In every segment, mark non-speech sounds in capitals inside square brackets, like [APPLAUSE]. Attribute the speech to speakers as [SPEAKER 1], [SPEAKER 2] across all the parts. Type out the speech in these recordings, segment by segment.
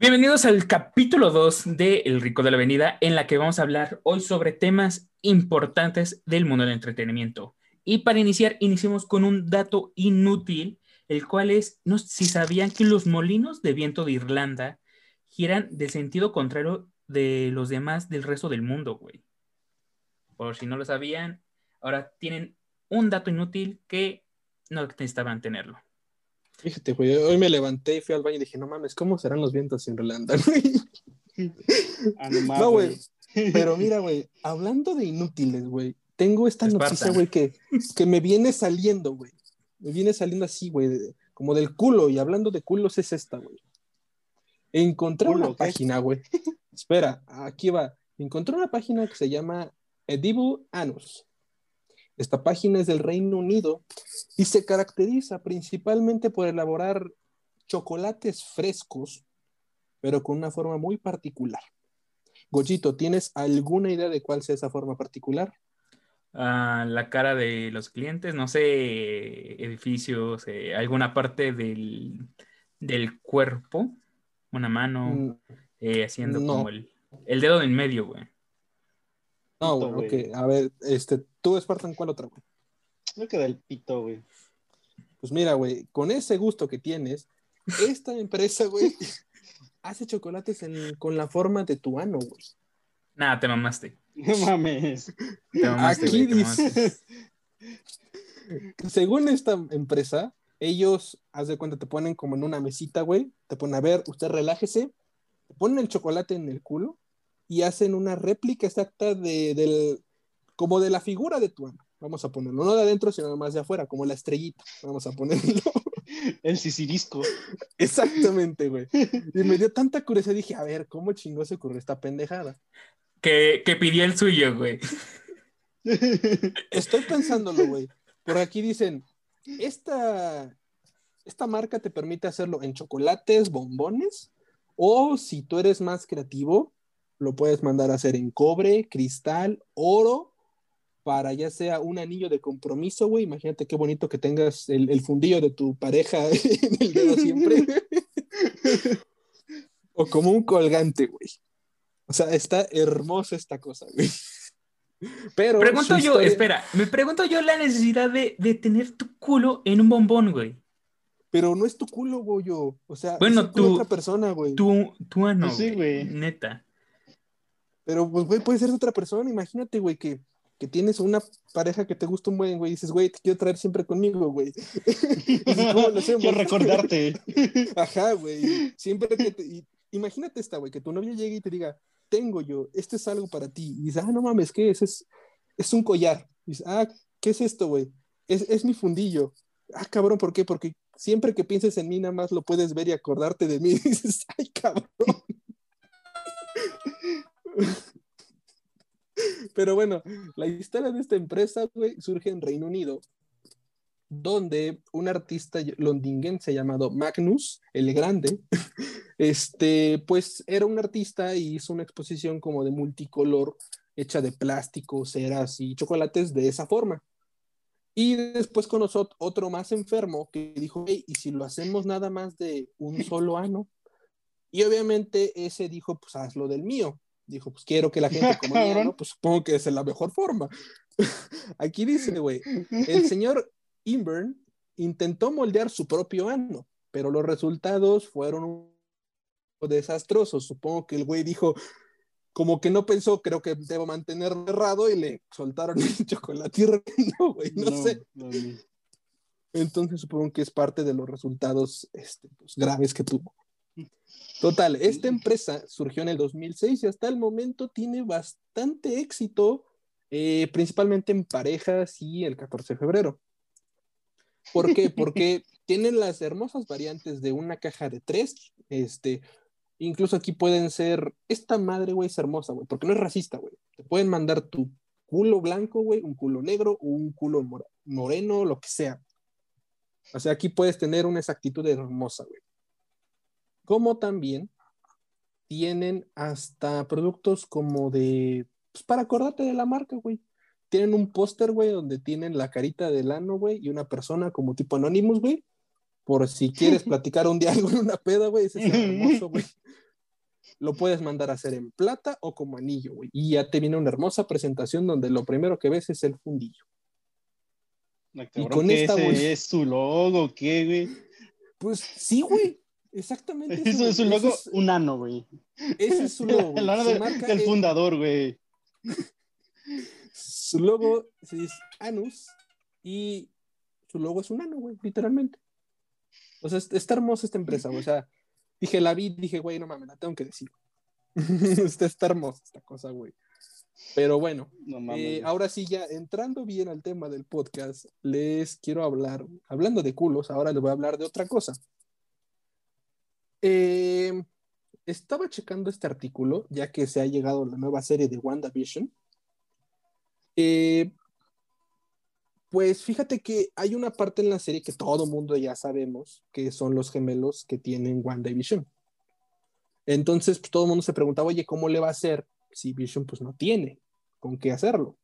[SPEAKER 1] Bienvenidos al capítulo 2 de El Rico de la Avenida, en la que vamos a hablar hoy sobre temas importantes del mundo del entretenimiento. Y para iniciar, iniciemos con un dato inútil, el cual es, no si sabían que los molinos de viento de Irlanda giran del sentido contrario de los demás del resto del mundo, güey. Por si no lo sabían, ahora tienen un dato inútil que no necesitaban tenerlo.
[SPEAKER 2] Fíjate, güey, hoy me levanté y fui al baño y dije, no mames, ¿cómo serán los vientos en Irlanda, güey? no, güey. Pero mira, [LAUGHS] güey, hablando de inútiles, güey, tengo esta noticia, güey, que, que me viene saliendo, güey. Me viene saliendo así, güey, como del culo. Y hablando de culos es esta, güey. Encontré una página, güey. Espera, aquí va. Encontré una página que se llama Edible Anus. Esta página es del Reino Unido y se caracteriza principalmente por elaborar chocolates frescos, pero con una forma muy particular. Goyito, ¿tienes alguna idea de cuál sea esa forma particular?
[SPEAKER 1] Uh, la cara de los clientes, no sé, edificios, eh, alguna parte del, del, cuerpo, una mano, mm, eh, haciendo como el, el dedo en medio, güey.
[SPEAKER 2] No, güey, ok. A ver, este, ¿tú, Spartan, cuál otra, güey?
[SPEAKER 3] Me queda el pito, güey.
[SPEAKER 2] Pues mira, güey, con ese gusto que tienes, esta empresa, güey, [LAUGHS] hace chocolates con la forma de tu ano, güey.
[SPEAKER 1] Nada, te mamaste.
[SPEAKER 3] No mames.
[SPEAKER 2] Te mamaste, Aquí dice, [LAUGHS] según esta empresa, ellos, haz de cuenta, te ponen como en una mesita, güey, te ponen a ver, usted relájese, te ponen el chocolate en el culo y hacen una réplica exacta de, del, como de la figura de tu. Vamos a ponerlo, no de adentro, sino más de afuera, como la estrellita. Vamos a ponerlo. [LAUGHS]
[SPEAKER 3] El sicilisco.
[SPEAKER 2] Exactamente, güey. [LAUGHS] Y me dio tanta curiosidad, dije, a ver, ¿cómo chingó se ocurrió esta pendejada?
[SPEAKER 1] Que, que pidió el suyo, güey. [LAUGHS]
[SPEAKER 2] Estoy pensándolo, güey. Por aquí dicen, esta, esta marca te permite hacerlo en chocolates, bombones, o si tú eres más creativo, lo puedes mandar a hacer en cobre, cristal, oro, para ya sea un anillo de compromiso, güey. Imagínate qué bonito que tengas el, fundillo de tu pareja [LAUGHS] en el dedo siempre. [LAUGHS] o como un colgante, güey. O sea, está hermosa esta cosa, güey.
[SPEAKER 1] Pero. Pregunto yo, espera, me pregunto yo la necesidad de, tener tu culo en un bombón, güey.
[SPEAKER 2] Pero no es tu culo, güey. O sea,
[SPEAKER 1] bueno,
[SPEAKER 2] es
[SPEAKER 1] tu,
[SPEAKER 2] otra persona, güey.
[SPEAKER 1] Tu, tu ano, sí, güey. Neta.
[SPEAKER 2] Pero, pues, güey, puede ser otra persona. Imagínate, güey, que, que tienes una pareja que te gusta un buen, güey, y dices, güey, te quiero traer siempre conmigo, güey. [LAUGHS]
[SPEAKER 3] quiero recordarte. [LAUGHS]
[SPEAKER 2] Ajá, güey. Siempre que te... Imagínate esta, güey, que tu novia llegue y te diga, tengo yo, esto es algo para ti. Y dices, ah, no mames, ¿qué es? Es, es un collar. Y dices, ah, ¿qué es esto, güey? Es, es mi fundillo. Ah, cabrón, ¿por qué? Porque siempre que pienses en mí, nada más lo puedes ver y acordarte de mí. [LAUGHS] Y dices, ay, cabrón. [LAUGHS] Pero bueno, la historia de esta empresa, güey, surge en Reino Unido, donde un artista londinense llamado Magnus, el Grande, [LAUGHS] este, pues era un artista y hizo una exposición como de multicolor hecha de plástico, ceras y chocolates de esa forma. Y después conoció otro más enfermo que dijo, hey, ¿y si lo hacemos nada más de un solo ano? Y obviamente ese dijo, pues hazlo del mío dijo, pues quiero que la [LAUGHS] gente como ¿no? Pues supongo que es la mejor forma. [LAUGHS] Aquí dice, güey, [LAUGHS] el señor Inburn intentó moldear su propio ano, pero los resultados fueron desastrosos. Supongo que el güey dijo, como que no pensó, creo que debo mantener errado y le soltaron el chocolate no, güey, no, sé. Entonces supongo que es parte de los resultados este, pues, graves que tuvo. Total, esta empresa surgió en el 2006 y hasta el momento tiene bastante éxito, eh, principalmente en parejas y el 14 de febrero. ¿Por qué? [LAUGHS] Porque tienen las hermosas variantes de una caja de tres, este, incluso aquí pueden ser, esta madre, güey, es hermosa, güey, porque no es racista, güey. Te pueden mandar tu culo blanco, güey, un culo negro, o un culo moreno, lo que sea. O sea, aquí puedes tener una exactitud hermosa, güey como también tienen hasta productos como de, pues para acordarte de la marca, güey. Tienen un póster, güey, donde tienen la carita del ano, güey, y una persona como tipo Anonymous, güey. Por si quieres [LAUGHS] platicar un día algo en una peda, güey, ese es hermoso, [LAUGHS] güey. lo puedes mandar a hacer en plata o como anillo, güey. Y ya te viene una hermosa presentación donde lo primero que ves es el fundillo.
[SPEAKER 3] y con esta, güey. ¿Es su logo qué, güey?
[SPEAKER 2] Pues sí, güey. Exactamente.
[SPEAKER 3] Eso, es un logo, un ano, güey.
[SPEAKER 2] Ese es su [LAUGHS] logo.
[SPEAKER 3] el del fundador, güey.
[SPEAKER 2] Su logo es Anus y su logo es un ano, güey, literalmente. O sea, está hermosa esta empresa, güey. O sea, dije, la vi, dije, güey, no mames, la tengo que decir. [LAUGHS] está, está hermosa esta cosa, güey. Pero bueno, eh, ahora sí, ya entrando bien al tema del podcast, les quiero hablar, hablando de culos, ahora les voy a hablar de otra cosa. Eh, estaba checando este artículo, ya que se ha llegado la nueva serie de WandaVision. Eh, pues fíjate que hay una parte en la serie que todo mundo ya sabemos, que son los gemelos que tienen WandaVision. Entonces, pues, todo el mundo se preguntaba, oye, ¿cómo le va a hacer si Vision pues no tiene con qué hacerlo?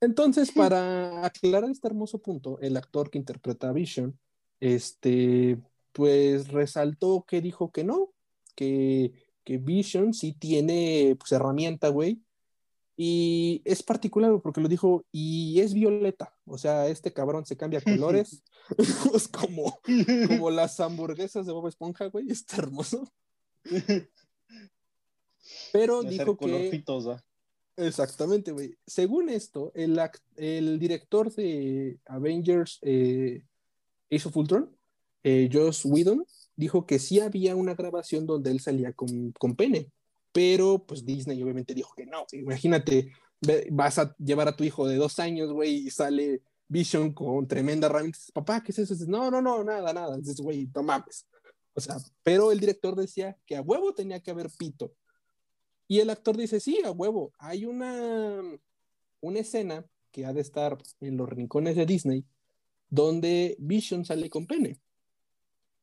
[SPEAKER 2] Entonces, para aclarar este hermoso punto, el actor que interpreta a Vision, este, pues resaltó que dijo que no, que, que Vision sí tiene pues herramienta, güey, y es particular porque lo dijo, y es violeta. O sea, este cabrón se cambia colores. [LAUGHS] [LAUGHS] es como, [LAUGHS] como las hamburguesas de Bob Esponja, güey. Está hermoso. Pero dijo que. Exactamente, güey. Según esto, el, el director de Avengers eh, Ace of Ultron, eh, Joss Whedon, dijo que sí había una grabación donde él salía con, con pene pero pues Disney obviamente dijo que no. Imagínate, vas a llevar a tu hijo de dos años, güey, y sale Vision con tremenda ramita. Papá, ¿qué es eso? no, no, no, nada, nada. Dices, güey, no mames. O sea, pero el director decía que a huevo tenía que haber pito. Y el actor dice, sí, a huevo. Hay una, una escena que ha de estar en los rincones de Disney donde Vision sale con pene.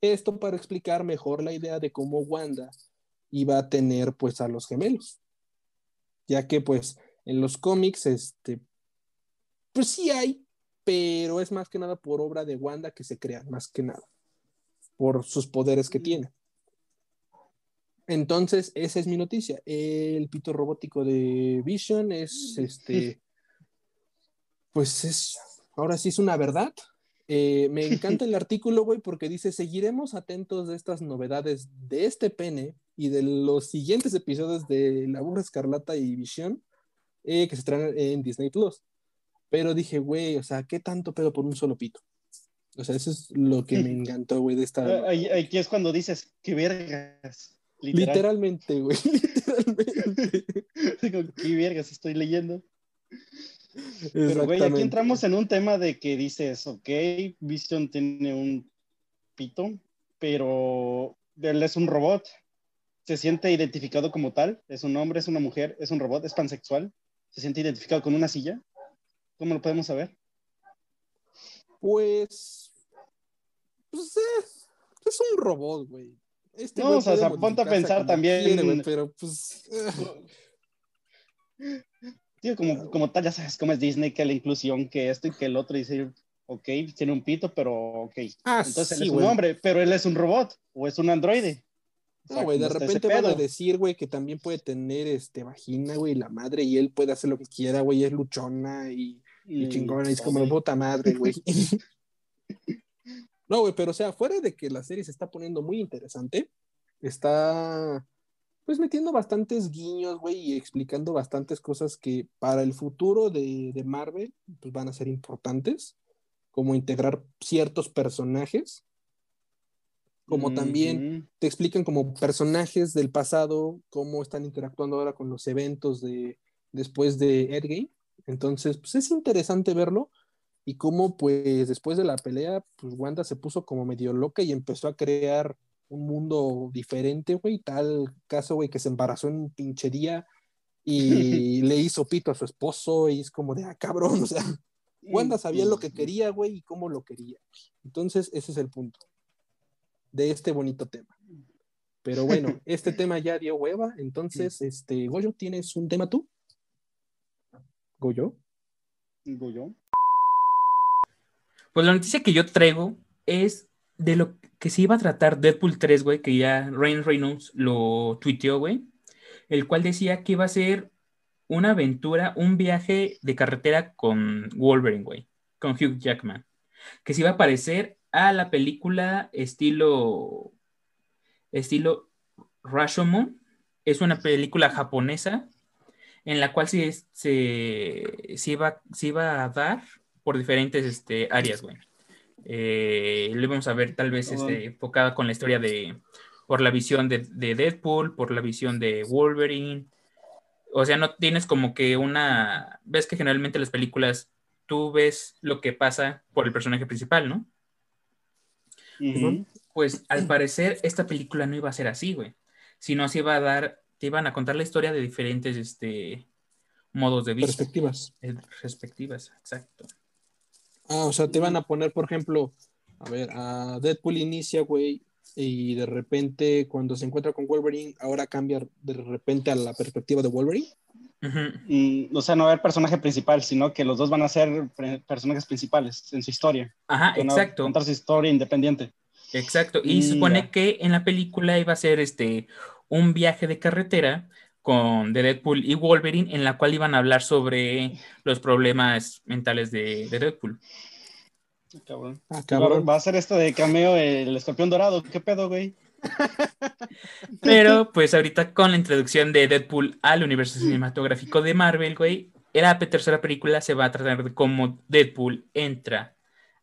[SPEAKER 2] Esto para explicar mejor la idea de cómo Wanda iba a tener pues a los gemelos. Ya que pues en los cómics, este, pues sí hay, pero es más que nada por obra de Wanda que se crean, más que nada, por sus poderes que tiene. Entonces, esa es mi noticia. El pito robótico de Vision es este, pues es, ahora sí es una verdad. Eh, me encanta el [LAUGHS] artículo, güey, porque dice, seguiremos atentos de estas novedades de este pene y de los siguientes episodios de La Burra Escarlata y Visión eh, que se traen en Disney Plus. Pero dije, güey, o sea, ¿qué tanto pedo por un solo pito? O sea, eso es lo que me encantó, güey, de esta. [LAUGHS]
[SPEAKER 3] Aquí es cuando dices, qué vergas.
[SPEAKER 2] Literalmente, güey, [LAUGHS] literalmente.
[SPEAKER 3] qué vergas estoy leyendo. Pero, güey, aquí entramos en un tema de que dices, ok, Vision tiene un pito, pero él es un robot se siente identificado como tal, es un hombre, es una mujer, es un robot, es pansexual, se siente identificado con una silla. ¿Cómo lo podemos saber?
[SPEAKER 2] Pues, pues eh, es un robot, güey.
[SPEAKER 3] Este no, o sea, ponte a pensar también.
[SPEAKER 2] pero pues. [LAUGHS]
[SPEAKER 3] Tío, como, como tal, ya sabes cómo es Disney, que la inclusión, que esto y que el otro, dice, ok, tiene un pito, pero ok.
[SPEAKER 2] Ah,
[SPEAKER 3] Entonces él es un hombre, pero él es un robot o es un androide.
[SPEAKER 2] No, güey, de repente van a decir, güey, que también puede tener este vagina, güey, la madre, y él puede hacer lo que quiera, güey, es luchona y, chingona, y es como puta madre, güey. [LAUGHS] no, güey, pero o sea, fuera de que la serie se está poniendo muy interesante, está pues metiendo bastantes guiños, güey, y explicando bastantes cosas que para el futuro de, de Marvel, pues van a ser importantes, como integrar ciertos personajes como también te explican como personajes del pasado, cómo están interactuando ahora con los eventos de después de Endgame. Entonces, pues es interesante verlo y cómo pues después de la pelea, pues Wanda se puso como medio loca y empezó a crear un mundo diferente, güey, tal caso, güey, que se embarazó en un pinche día y [LAUGHS] le hizo pito a su esposo y es como de, ah, cabrón, o sea, [LAUGHS] Wanda sabía lo que quería, güey, y cómo lo quería. Entonces, ese es el punto de este bonito tema. Pero bueno, [LAUGHS] este tema ya dio hueva, entonces, este, Goyo, ¿tienes un tema tú? Goyo.
[SPEAKER 3] Goyo.
[SPEAKER 1] Pues la noticia que yo traigo es de lo que se iba a tratar Deadpool 3, güey, que ya Ryan Reynolds lo tuiteó, güey, el cual decía que iba a ser una aventura, un viaje de carretera con Wolverine, güey, con Hugh Jackman, que se iba a parecer a la película estilo, estilo Rashomon, es una película japonesa en la cual se, se, se, iba, se iba a dar por diferentes este, áreas, güey. Eh, lo íbamos a ver tal vez este, enfocada con la historia de, por la visión de, de, Deadpool, por la visión de Wolverine. O sea, no tienes como que una, ves que generalmente las películas tú ves lo que pasa por el personaje principal, ¿no? Pues al parecer esta película no iba a ser así, güey, sino se iba a dar, te iban a contar la historia de diferentes este, modos de vista.
[SPEAKER 2] Perspectivas.
[SPEAKER 1] Eh, perspectivas, exacto.
[SPEAKER 2] Ah, o sea, te van a poner, por ejemplo, a ver, a Deadpool inicia, güey, y de repente cuando se encuentra con Wolverine, ahora cambia de repente a la perspectiva de Wolverine.
[SPEAKER 3] Mm, o sea, no va a haber personaje principal, sino que los dos van a ser personajes principales en su historia.
[SPEAKER 1] Ajá, exacto.
[SPEAKER 3] Contar su historia independiente.
[SPEAKER 1] Exacto. Y supone que en la película iba a ser este un viaje de carretera con de Deadpool y Wolverine, en la cual iban a hablar sobre los problemas mentales de, Deadpool.
[SPEAKER 3] Ah, va a ser esto de cameo el escorpión dorado. ¿Qué pedo, güey? [LAUGHS]
[SPEAKER 1] Pero pues ahorita con la introducción de Deadpool al universo cinematográfico de Marvel, güey, la tercera película se va a tratar de cómo Deadpool entra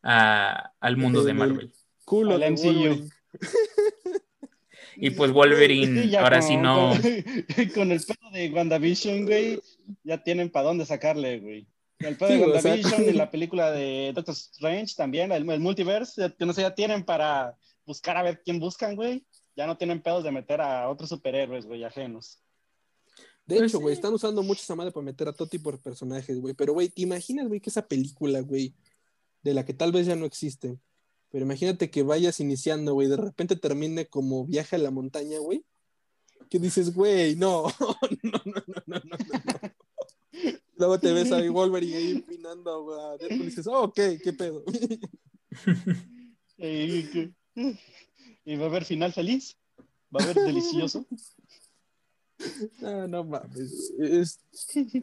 [SPEAKER 1] al mundo de Marvel.
[SPEAKER 2] Culo MCU. [LAUGHS]
[SPEAKER 1] Y pues Wolverine, [LAUGHS] ahora sí no. [LAUGHS]
[SPEAKER 3] Con, el pedo de WandaVision, güey, ya tienen para dónde sacarle, güey. El pedo de WandaVision y [LAUGHS] la película de Doctor Strange también, el, multiverse, que no sé, ya tienen para buscar a ver quién buscan, güey. Ya no tienen pedos de meter a otros superhéroes, güey, ajenos.
[SPEAKER 2] De pues hecho, güey, están usando mucho esa madre para meter a todo tipo de personajes, güey. Pero, güey, ¿te imaginas, güey, que esa película, güey, de la que tal vez ya no existe, pero imagínate que vayas iniciando, güey, de repente termine como viaje a la montaña, güey. Que dices, güey, no, [LAUGHS] no, no, no, no, no, no. Luego te ves a [LAUGHS] Wolverine ahí a Deadpool y dices, oh, ok, qué pedo. [LAUGHS]
[SPEAKER 3] ¿Y va a haber final feliz? ¿Va a haber delicioso?
[SPEAKER 2] No, no mames.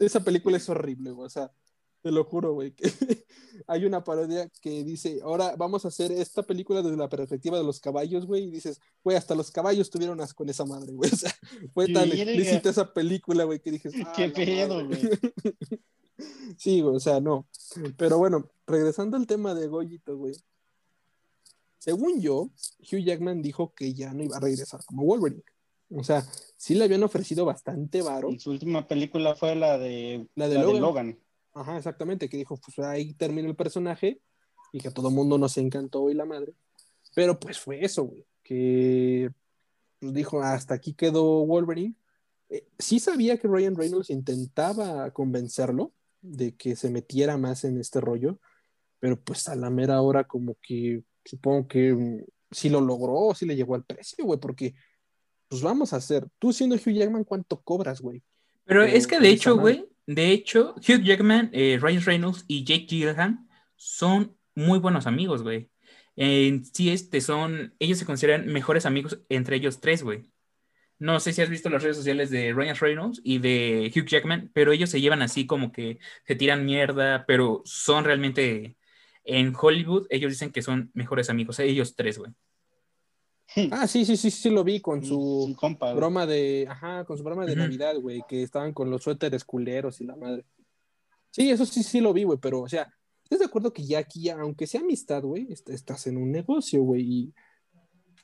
[SPEAKER 2] esa película es horrible, güey. O sea, te lo juro, güey. Que [LAUGHS] hay una parodia que dice, ahora vamos a hacer esta película desde la perspectiva de los caballos, güey. Y dices, güey, hasta los caballos tuvieron asco con esa madre, güey. [LAUGHS] O sea, fue tan explícita esa película, güey, que [LAUGHS]
[SPEAKER 3] qué ah, pedo, güey.
[SPEAKER 2] sí, güey, o sea, no. Pero bueno, regresando al tema de Goyito, güey. Según yo, Hugh Jackman dijo que ya no iba a regresar como Wolverine. O sea, sí le habían ofrecido bastante varo.
[SPEAKER 3] Y su última película fue la de, la de Logan.
[SPEAKER 2] Ajá, exactamente, que dijo, pues ahí termina el personaje y que a todo mundo nos encantó y la madre. Pero pues fue eso, güey, que pues, dijo, hasta aquí quedó Wolverine. Eh, sí sabía que Ryan Reynolds intentaba convencerlo de que se metiera más en este rollo, pero pues a la mera hora como que supongo que mm, sí lo logró, sí le llegó al precio, güey, porque pues vamos a hacer, tú siendo Hugh Jackman, ¿cuánto cobras, güey?
[SPEAKER 1] Pero es que de hecho, güey, de hecho, Hugh Jackman, eh, Ryan Reynolds y Jake Gyllenhaal son muy buenos amigos, güey. Sí, este son, ellos se consideran mejores amigos entre ellos tres, güey. No sé si has visto las redes sociales de Ryan Reynolds y de Hugh Jackman, pero ellos se llevan así como que se tiran mierda, pero son realmente en Hollywood, ellos dicen que son mejores amigos, ellos tres, güey. [LAUGHS]
[SPEAKER 2] Ah, sí, sí, sí, sí lo vi con su broma de, ajá, con su broma de Navidad, güey, que estaban con los suéteres culeros y la madre. Sí, eso sí, sí lo vi, güey, pero, o sea, ¿estás de acuerdo que ya aquí, aunque sea amistad, güey, estás en un negocio, güey, y,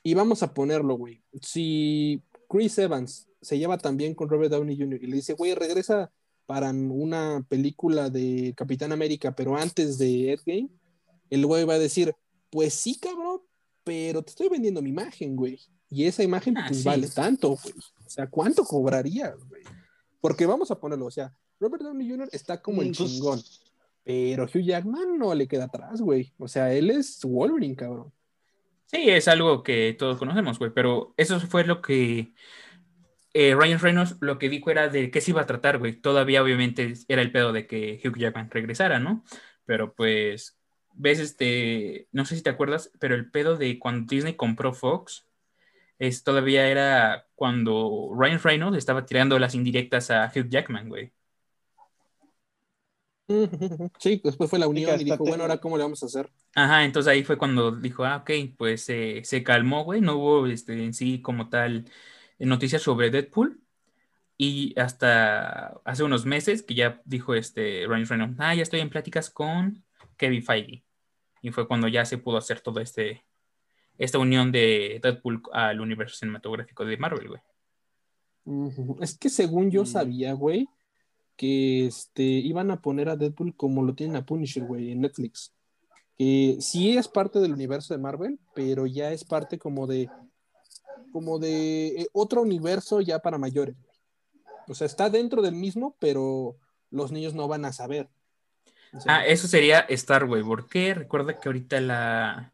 [SPEAKER 2] y vamos a ponerlo, güey. Si Chris Evans se lleva también con Robert Downey Jr. y le dice, güey, regresa para una película de Capitán América, pero antes de Endgame, el güey va a decir, pues sí, cabrón, pero te estoy vendiendo mi imagen, güey. Y esa imagen ah, pues vale tanto, güey. O sea, ¿cuánto cobrarías, güey? Porque vamos a ponerlo, o sea, Robert Downey Jr. está como el pues chingón, pero Hugh Jackman no le queda atrás, güey. O sea, él es Wolverine, cabrón.
[SPEAKER 1] Sí, es algo que todos conocemos, güey, pero eso fue lo que eh, Ryan Reynolds lo que dijo era de qué se iba a tratar, güey. Todavía obviamente era el pedo de que Hugh Jackman regresara, ¿no? Pero pues ves este, no sé si te acuerdas, pero el pedo de cuando Disney compró Fox, es todavía era cuando Ryan Reynolds estaba tirando las indirectas a Hugh Jackman, güey.
[SPEAKER 2] Sí, después fue la unión y dijo, bueno, ahora cómo le vamos a hacer.
[SPEAKER 1] Ajá, entonces ahí fue cuando dijo, ah, ok, pues se calmó, güey, no hubo este, en sí como tal noticias sobre Deadpool. Y hasta hace unos meses que ya dijo este Ryan Reynolds, ah, ya estoy en pláticas con Kevin Feige. Y fue cuando ya se pudo hacer todo este, esta unión de Deadpool al universo cinematográfico de Marvel, güey.
[SPEAKER 2] Es que según yo mm. sabía, güey, que este, iban a poner a Deadpool como lo tienen a Punisher, güey, en Netflix. Que sí es parte del universo de Marvel, pero ya es parte como de como de eh, otro universo ya para mayores. O sea, está dentro del mismo, pero los niños no van a saber.
[SPEAKER 1] Ah, eso sería Star Wars. ¿Por qué? Recuerda que ahorita la,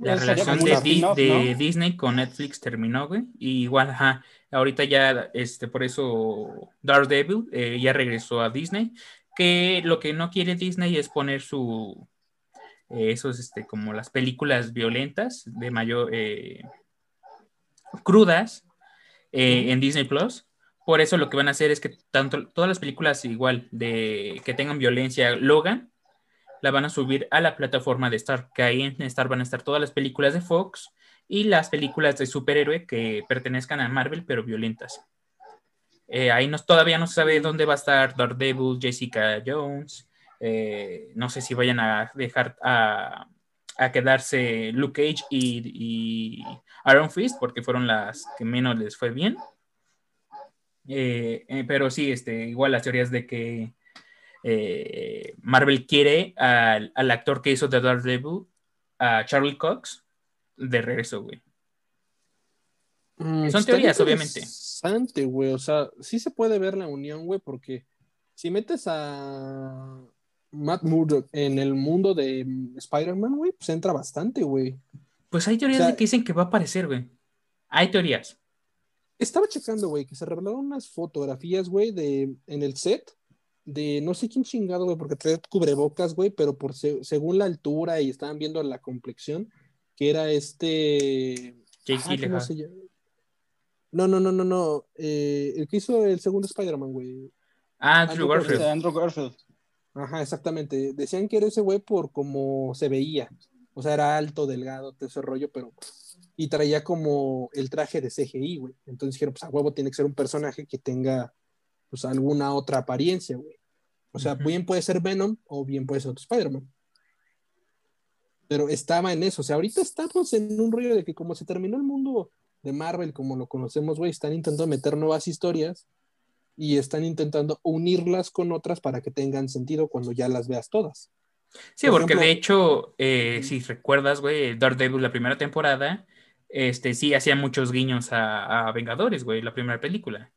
[SPEAKER 1] la relación de, Disney con Netflix terminó, güey. Y igual, ajá, ahorita ya, este, por eso Daredevil eh, ya regresó a Disney. Que lo que no quiere Disney es poner su, eh, esos, este, como las películas violentas de mayor, eh, crudas en Disney Plus. Por eso lo que van a hacer es que tanto todas las películas igual de que tengan violencia Logan la van a subir a la plataforma de Star, que ahí en Star van a estar todas las películas de Fox y las películas de superhéroe que pertenezcan a Marvel pero violentas. Eh, ahí no, todavía no se sabe dónde va a estar Daredevil, Jessica Jones. Eh, no sé si vayan a dejar a, quedarse Luke Cage y, y, Iron Fist, porque fueron las que menos les fue bien. Eh, pero sí, este, igual las teorías de que eh, Marvel quiere al, actor que hizo The Daredevil, a Charlie Cox, de regreso, güey. Mm, Son teorías, obviamente.
[SPEAKER 2] Interesante, güey. O sea, sí se puede ver la unión, güey, porque si metes a Matt Murdock en el mundo de Spider-Man, güey, pues entra bastante, güey.
[SPEAKER 1] Pues hay teorías de que dicen que va a aparecer, güey. Hay teorías.
[SPEAKER 2] Estaba checando, güey, que se revelaron unas fotografías, güey, de en el set de no sé quién chingado, güey, porque trae cubrebocas, güey, pero por según la altura y estaban viendo la complexión, que era este. Ah, no, no, no, no, no. Eh, el que hizo el segundo Spider-Man, güey.
[SPEAKER 1] Ah, Andrew, Garfield.
[SPEAKER 3] Andrew Garfield.
[SPEAKER 2] Ajá, exactamente. Decían que era ese güey por cómo se veía. O sea, era alto, delgado, todo ese rollo, pero. Y traía como el traje de CGI, güey. Entonces dijeron, pues a huevo tiene que ser un personaje que tenga pues, alguna otra apariencia, güey. O sea, bien puede ser Venom o bien puede ser otro Spider-Man. Pero estaba en eso. O sea, ahorita estamos en un rollo de que como se terminó el mundo de Marvel como lo conocemos, güey, están intentando meter nuevas historias y están intentando unirlas con otras para que tengan sentido cuando ya las veas todas.
[SPEAKER 1] Sí, porque de hecho, eh, si recuerdas, güey, Daredevil, la primera temporada, este sí hacía muchos guiños a, a Vengadores, güey, la primera película.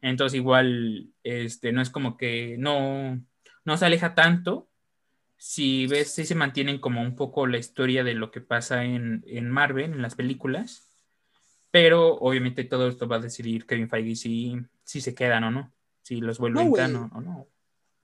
[SPEAKER 1] Entonces igual, este, no es como que no, no se aleja tanto. Si ves, sí se mantienen como un poco la historia de lo que pasa en, Marvel, en las películas. Pero obviamente todo esto va a decidir Kevin Feige si, si se quedan o no. Si los vuelven no, o no.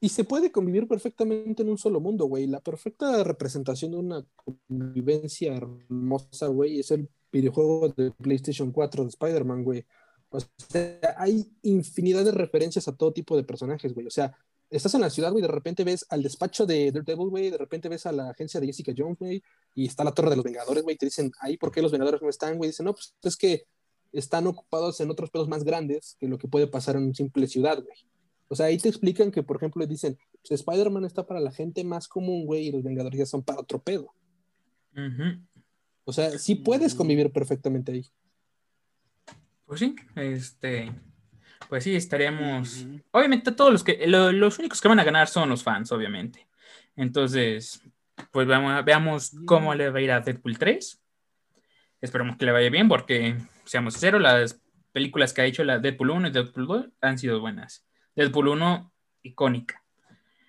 [SPEAKER 2] Y se puede convivir perfectamente en un solo mundo, güey. La perfecta representación de una convivencia hermosa, güey, es el videojuego de PlayStation 4 de Spider-Man, güey. O sea, hay infinidad de referencias a todo tipo de personajes, güey. O sea, estás en la ciudad, güey, de repente ves al despacho de Daredevil, güey, de repente ves a la agencia de Jessica Jones, güey, y está la torre de los Vengadores, güey, te dicen, ahí, ¿por qué los Vengadores no están, güey? Dicen, no, pues es que están ocupados en otros pedos más grandes que lo que puede pasar en una simple ciudad, güey. O sea, ahí te explican que, por ejemplo, dicen, pues Spider-Man está para la gente más común, güey, y los Vengadores ya son para otro pedo. O sea, sí puedes convivir perfectamente ahí.
[SPEAKER 1] Pues sí, este, pues sí, estaríamos. Obviamente, todos los que, los únicos que van a ganar son los fans, obviamente. Entonces, pues vamos, veamos cómo le va a ir a Deadpool 3. Esperemos que le vaya bien, porque, seamos sinceros, las películas que ha hecho la Deadpool 1 y Deadpool 2 han sido buenas. Deadpool 1, icónica.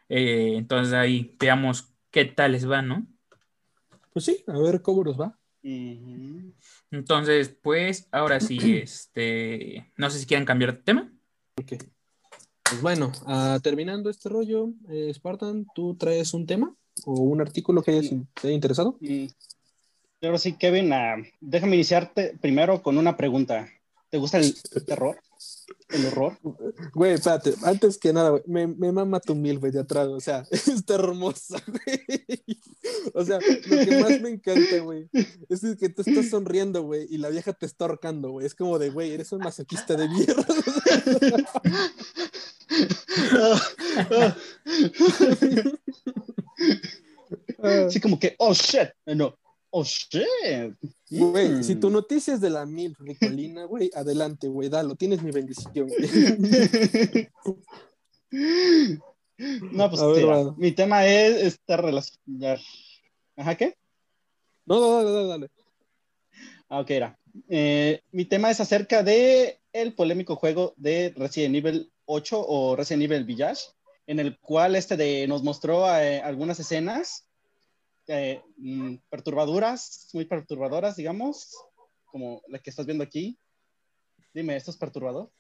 [SPEAKER 1] Eh, entonces ahí veamos qué tal les va, ¿no?
[SPEAKER 2] Pues sí, a ver cómo nos va.
[SPEAKER 1] Entonces, pues, ahora sí, [CLEARS THROAT] este, no sé si quieren cambiar de tema.
[SPEAKER 2] Ok. Pues bueno, ah, terminando este rollo, eh, Spartan, ¿tú traes un tema? o un artículo que hayas, te haya interesado.
[SPEAKER 3] Pero sí, Kevin, ah, déjame iniciarte primero con una pregunta. ¿Te gusta el terror? ¿El horror?
[SPEAKER 2] Güey, espérate, antes que nada, güey, me, me mama tu mil, güey, de atrás, o sea, [LAUGHS] está hermosa, güey. O sea, lo que más me encanta, güey, es que tú estás sonriendo, güey, y la vieja te está ahorcando, güey. Es como de, güey, eres un masoquista de mierda. [LAUGHS] [LAUGHS]
[SPEAKER 3] Así como que, oh shit, Oh, shit.
[SPEAKER 2] Güey, si tu noticia es de la mil Ricolina, güey, adelante, güey, dalo, tienes mi bendición. [LAUGHS]
[SPEAKER 3] no, pues mi tema es esta relación. Ajá, ¿qué?
[SPEAKER 2] No, no, dale, dale, dale.
[SPEAKER 3] Ah, ok, era. Eh, mi tema es acerca de el polémico juego de Resident Evil 8 o Resident Evil Village, en el cual este de, nos mostró eh, algunas escenas eh, mm, perturbadoras, muy perturbadoras, digamos, como la que estás viendo aquí. Dime, ¿esto es perturbador?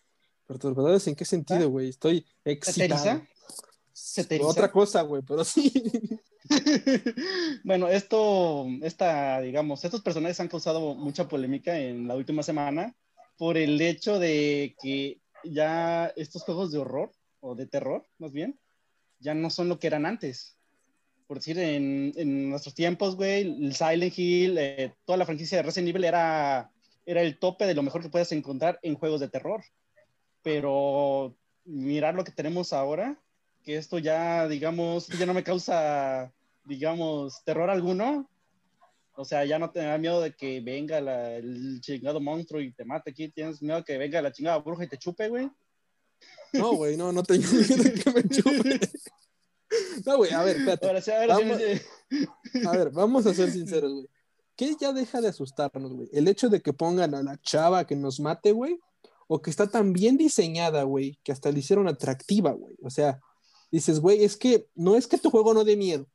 [SPEAKER 2] ¿Perturbadores en qué sentido, güey? Estoy excitado. ¿Se Otra cosa, güey, pero sí. [LAUGHS]
[SPEAKER 3] bueno, esto, esta, digamos, estos personajes han causado mucha polémica en la última semana por el hecho de que ya estos juegos de horror, o de terror, más bien, ya no son lo que eran antes por decir, en, nuestros tiempos, güey, Silent Hill, eh, toda la franquicia de Resident Evil era, era el tope de lo mejor que puedes encontrar en juegos de terror. Pero mirar lo que tenemos ahora, que esto ya, digamos, ya no me causa, digamos, terror alguno. O sea, ya no te da miedo de que venga el chingado monstruo y te mate aquí. Tienes miedo de que venga la chingada bruja y te chupe, güey.
[SPEAKER 2] No, güey, no, no tengo miedo de que me [LAUGHS] chupe. [LAUGHS] No, güey, a ver, espérate. vamos, a ver, vamos a ser sinceros, güey. ¿Qué ya deja de asustarnos, güey? El hecho de que pongan a la chava que nos mate, güey, o que está tan bien diseñada, güey, que hasta le hicieron atractiva, güey. O sea, dices, güey, es que no es que tu juego no dé miedo.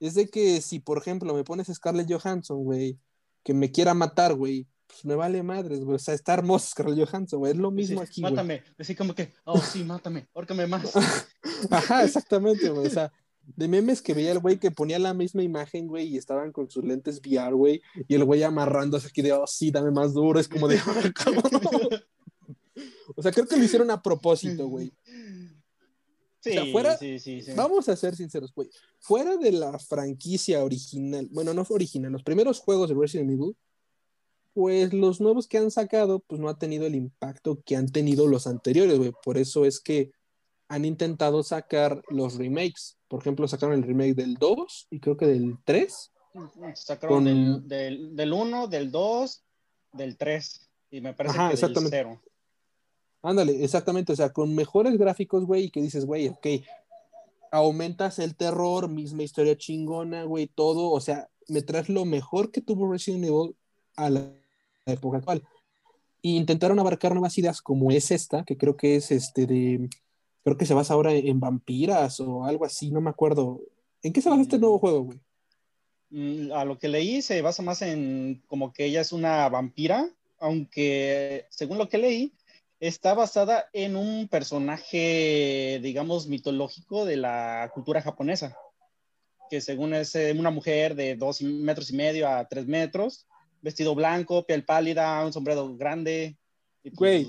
[SPEAKER 2] Es de que si, por ejemplo, me pones Scarlett Johansson, güey, que me quiera matar, güey, pues me vale madres, güey. O sea, está hermoso [LAUGHS] Scarlett Johansson, güey. Es lo mismo aquí,
[SPEAKER 3] aquí. Mátame. Así como que, oh, sí, mátame. Órcame más. [LAUGHS]
[SPEAKER 2] Ajá, exactamente, güey. O sea, de memes que veía el güey que ponía la misma imagen, güey, y estaban con sus lentes VR, güey, y el güey amarrándose aquí de, oh, sí, dame más duro. Es como de, [LAUGHS] ¿cómo O sea, creo que lo hicieron a propósito, güey. Sí, o sea, fuera, sí, sí, vamos a ser sinceros, güey. Fuera de la franquicia original, bueno, no fue original, los primeros juegos de Resident Evil, pues los nuevos que han sacado, pues no ha tenido el impacto que han tenido los anteriores, güey. Por eso es que han intentado sacar los remakes. Por ejemplo, sacaron el remake del 2 y creo que del 3.
[SPEAKER 3] Sacaron del, del, 1, del 2, del 3 y me parece que del 0.
[SPEAKER 2] Ándale, exactamente, o sea, con mejores gráficos, güey, y que dices, güey, ok, aumentas el terror, misma historia chingona, güey, todo, o sea, me traes lo mejor que tuvo Resident Evil a la época actual. Y intentaron abarcar nuevas ideas como es esta, que creo que es este de, creo que se basa ahora en vampiras o algo así, no me acuerdo. ¿En qué se basa este nuevo juego, güey?
[SPEAKER 3] Mm, a lo que leí se basa más en como que ella es una vampira, aunque según lo que leí, está basada en un personaje, digamos, mitológico de la cultura japonesa, que según es eh, una mujer de dos metros y medio a tres metros, vestido blanco, piel pálida, un sombrero grande.
[SPEAKER 2] Güey.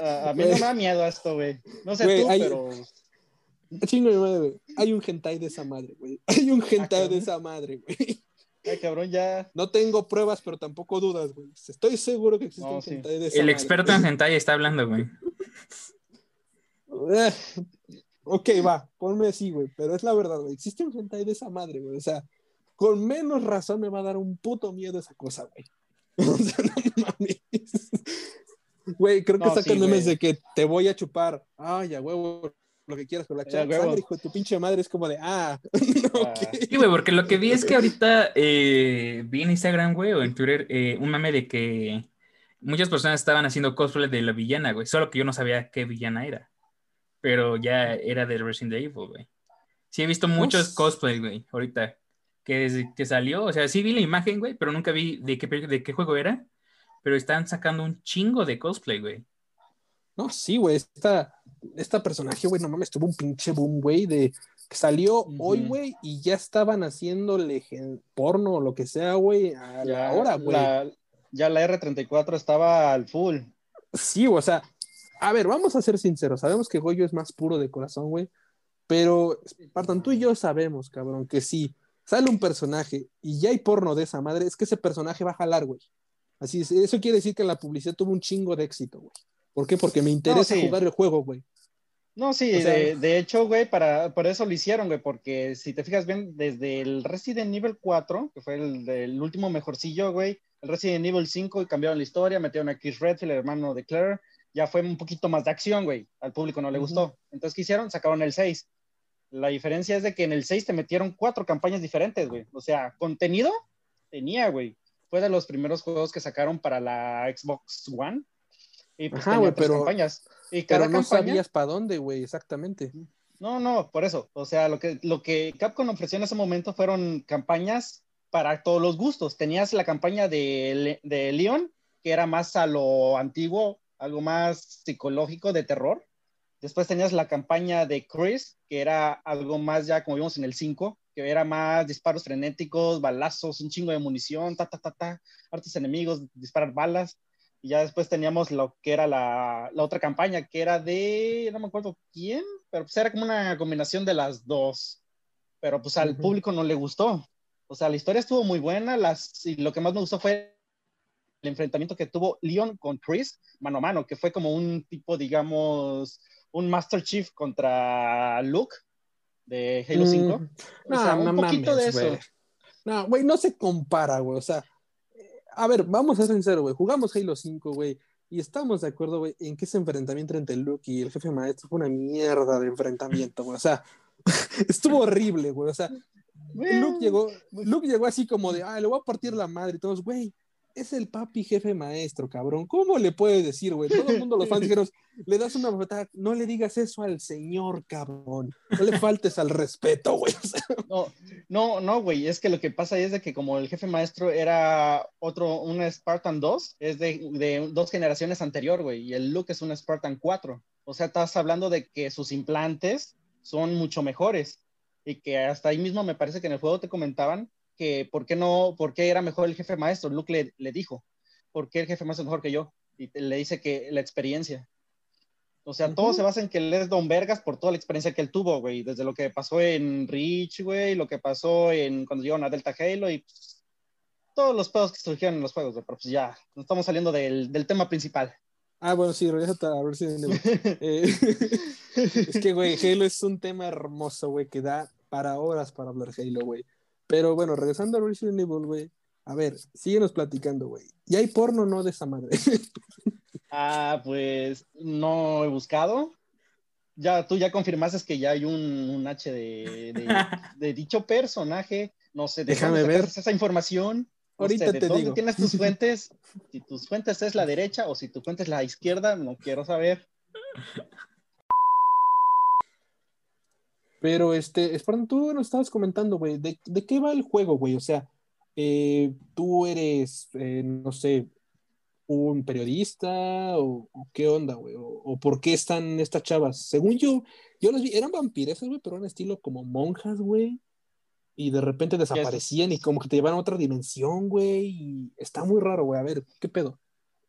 [SPEAKER 3] a, mí no me da miedo esto, güey. No sé tú, pero.
[SPEAKER 2] Chingo de madre, güey. Hay un hentai de esa madre, güey. [LAUGHS] Hay un hentai de esa madre, güey.
[SPEAKER 3] Ay, cabrón, ya.
[SPEAKER 2] No tengo pruebas, pero tampoco dudas, güey. Estoy seguro que existe un hentai de esa
[SPEAKER 1] El experto en hentai está hablando, güey. [LAUGHS]
[SPEAKER 2] Ok, va, ponme así, güey. Pero es la verdad, güey. Existe un hentai de esa madre, güey. O sea, con menos razón me va a dar un puto miedo esa cosa, güey. [LAUGHS] O sea, no mames. Güey, creo que no, sacan memes de que te voy a chupar. Ay, ya, huevo, lo que quieras con la chava. hijo de tu pinche madre, es como de, ah. [LAUGHS]
[SPEAKER 1] ah. Sí, güey, porque lo que vi es que ahorita eh, vi en Instagram, güey, o en Twitter, eh, un meme de que muchas personas estaban haciendo cosplay de la villana, güey. Solo que yo no sabía qué villana era. Pero ya era de Resident Evil, güey. Sí, he visto muchos cosplays, güey, ahorita que, que salió. O sea, sí vi la imagen, güey, pero nunca vi de qué, de qué juego era. Pero están sacando un chingo de cosplay, güey.
[SPEAKER 2] No, sí, güey. Esta, esta personaje, güey, no mames, tuvo un pinche boom, güey, de Salió hoy, güey, y ya estaban haciendo porno o lo que sea, güey, a la hora, güey.
[SPEAKER 3] Ya la R34 estaba al full.
[SPEAKER 2] Sí, o sea, a ver, vamos a ser sinceros. Sabemos que Goyo es más puro de corazón, güey. Pero, Partan, tú y yo sabemos, cabrón, que si sale un personaje y ya hay porno de esa madre, es que ese personaje va a jalar, güey. Así es, eso quiere decir que la publicidad tuvo un chingo de éxito, güey. ¿Por qué? Porque me interesa jugar el juego, güey.
[SPEAKER 3] No, sí, de, hecho, güey, para, por eso lo hicieron, güey, porque si te fijas bien, desde el Resident Evil 4, que fue el, del último mejorcillo, güey, el Resident Evil 5 y cambiaron la historia, metieron a Chris Redfield, el hermano de Claire, ya fue un poquito más de acción, güey, al público no le gustó. Entonces, ¿qué hicieron? Sacaron el 6. La diferencia es de que en el 6 te metieron cuatro campañas diferentes, güey. O sea, contenido tenía, güey. Fue de los primeros juegos que sacaron para la Xbox One.
[SPEAKER 2] Y pues Ajá, güey, pero, campañas. Y cada pero no sabías para dónde, güey, exactamente.
[SPEAKER 3] No, no, por eso. O sea, lo que, lo que Capcom ofreció en ese momento fueron campañas para todos los gustos. Tenías la campaña de, de Leon, que era más a lo antiguo, algo más psicológico de terror. Después tenías la campaña de Chris, que era algo más ya como vimos en el 5, que era más disparos frenéticos, balazos, un chingo de munición, ta, ta, ta, ta, hartos enemigos, disparar balas. Y ya después teníamos lo que era la, la, otra campaña, que era de, no me acuerdo quién, pero pues era como una combinación de las dos. Pero pues al público no le gustó. O sea, la historia estuvo muy buena, las, y lo que más me gustó fue el enfrentamiento que tuvo Leon con Chris, mano a mano, que fue como un tipo, digamos, un Master Chief contra Luke de Halo 5. Mm,
[SPEAKER 2] no, un poquito de eso. No, güey, no se compara, güey. O sea, a ver, vamos a ser sinceros, güey. Jugamos Halo 5, güey. Y estamos de acuerdo, güey, en que ese enfrentamiento entre Luke y el jefe maestro fue una mierda de enfrentamiento, güey. O sea, [LAUGHS] estuvo horrible, güey. O sea, Luke llegó, Luke llegó así como de, ah, le voy a partir la madre y todos, güey, es el papi jefe maestro, cabrón. ¿Cómo le puedes decir, güey? Todo el mundo, los fans [LAUGHS] dijeron, le das una bofetada, no le digas eso al señor, cabrón. No le faltes al respeto, güey. [LAUGHS]
[SPEAKER 3] No, no, no, güey. Es que lo que pasa es de que como el jefe maestro era otro, un Spartan 2, es de, de dos generaciones anterior, güey. Y el Luke es un Spartan 4. O sea, estás hablando de que sus implantes son mucho mejores. Y que hasta ahí mismo me parece que en el juego te comentaban que por qué no, por qué era mejor el jefe maestro. Luke le, le dijo, ¿por qué el jefe maestro es mejor que yo? Y le dice que la experiencia. O sea, todo se basa en que él es Don Vergas por toda la experiencia que él tuvo, güey. Desde lo que pasó en Reach, güey, lo que pasó en cuando llegaron a Delta Halo y pues, todos los pedos que surgieron en los juegos, Pero pues ya, nos estamos saliendo del, del tema principal.
[SPEAKER 2] Ah, bueno, sí, regresa a ver si... [LAUGHS] eh, [LAUGHS] es que, güey, Halo es un tema hermoso, güey, que da para horas para hablar Halo, güey. Pero bueno, regresando a Resident Evil, güey. A ver, síguenos platicando, güey. ¿Y hay porno no de esa madre? [LAUGHS]
[SPEAKER 3] ah, pues no he buscado. Ya, tú ya confirmaste que ya hay un, H [LAUGHS] de, dicho personaje. No sé, ¿de
[SPEAKER 2] déjame ver
[SPEAKER 3] esa información.
[SPEAKER 2] Ahorita
[SPEAKER 3] te
[SPEAKER 2] ¿de
[SPEAKER 3] dónde tienes tus [LAUGHS] fuentes? Si tus fuentes es la derecha o si tu fuente es la izquierda, no quiero saber.
[SPEAKER 2] Pero, este, Spartan, tú nos estabas comentando, güey, ¿de, qué va el juego, güey? O sea, eh, tú eres, eh, no sé, un periodista o, qué onda, güey, o, por qué están estas chavas. Según yo, yo las vi, eran vampiresas, güey, pero en estilo como monjas, güey, y de repente desaparecían y como que te llevan a otra dimensión, güey, y está muy raro, güey, a ver, ¿qué pedo?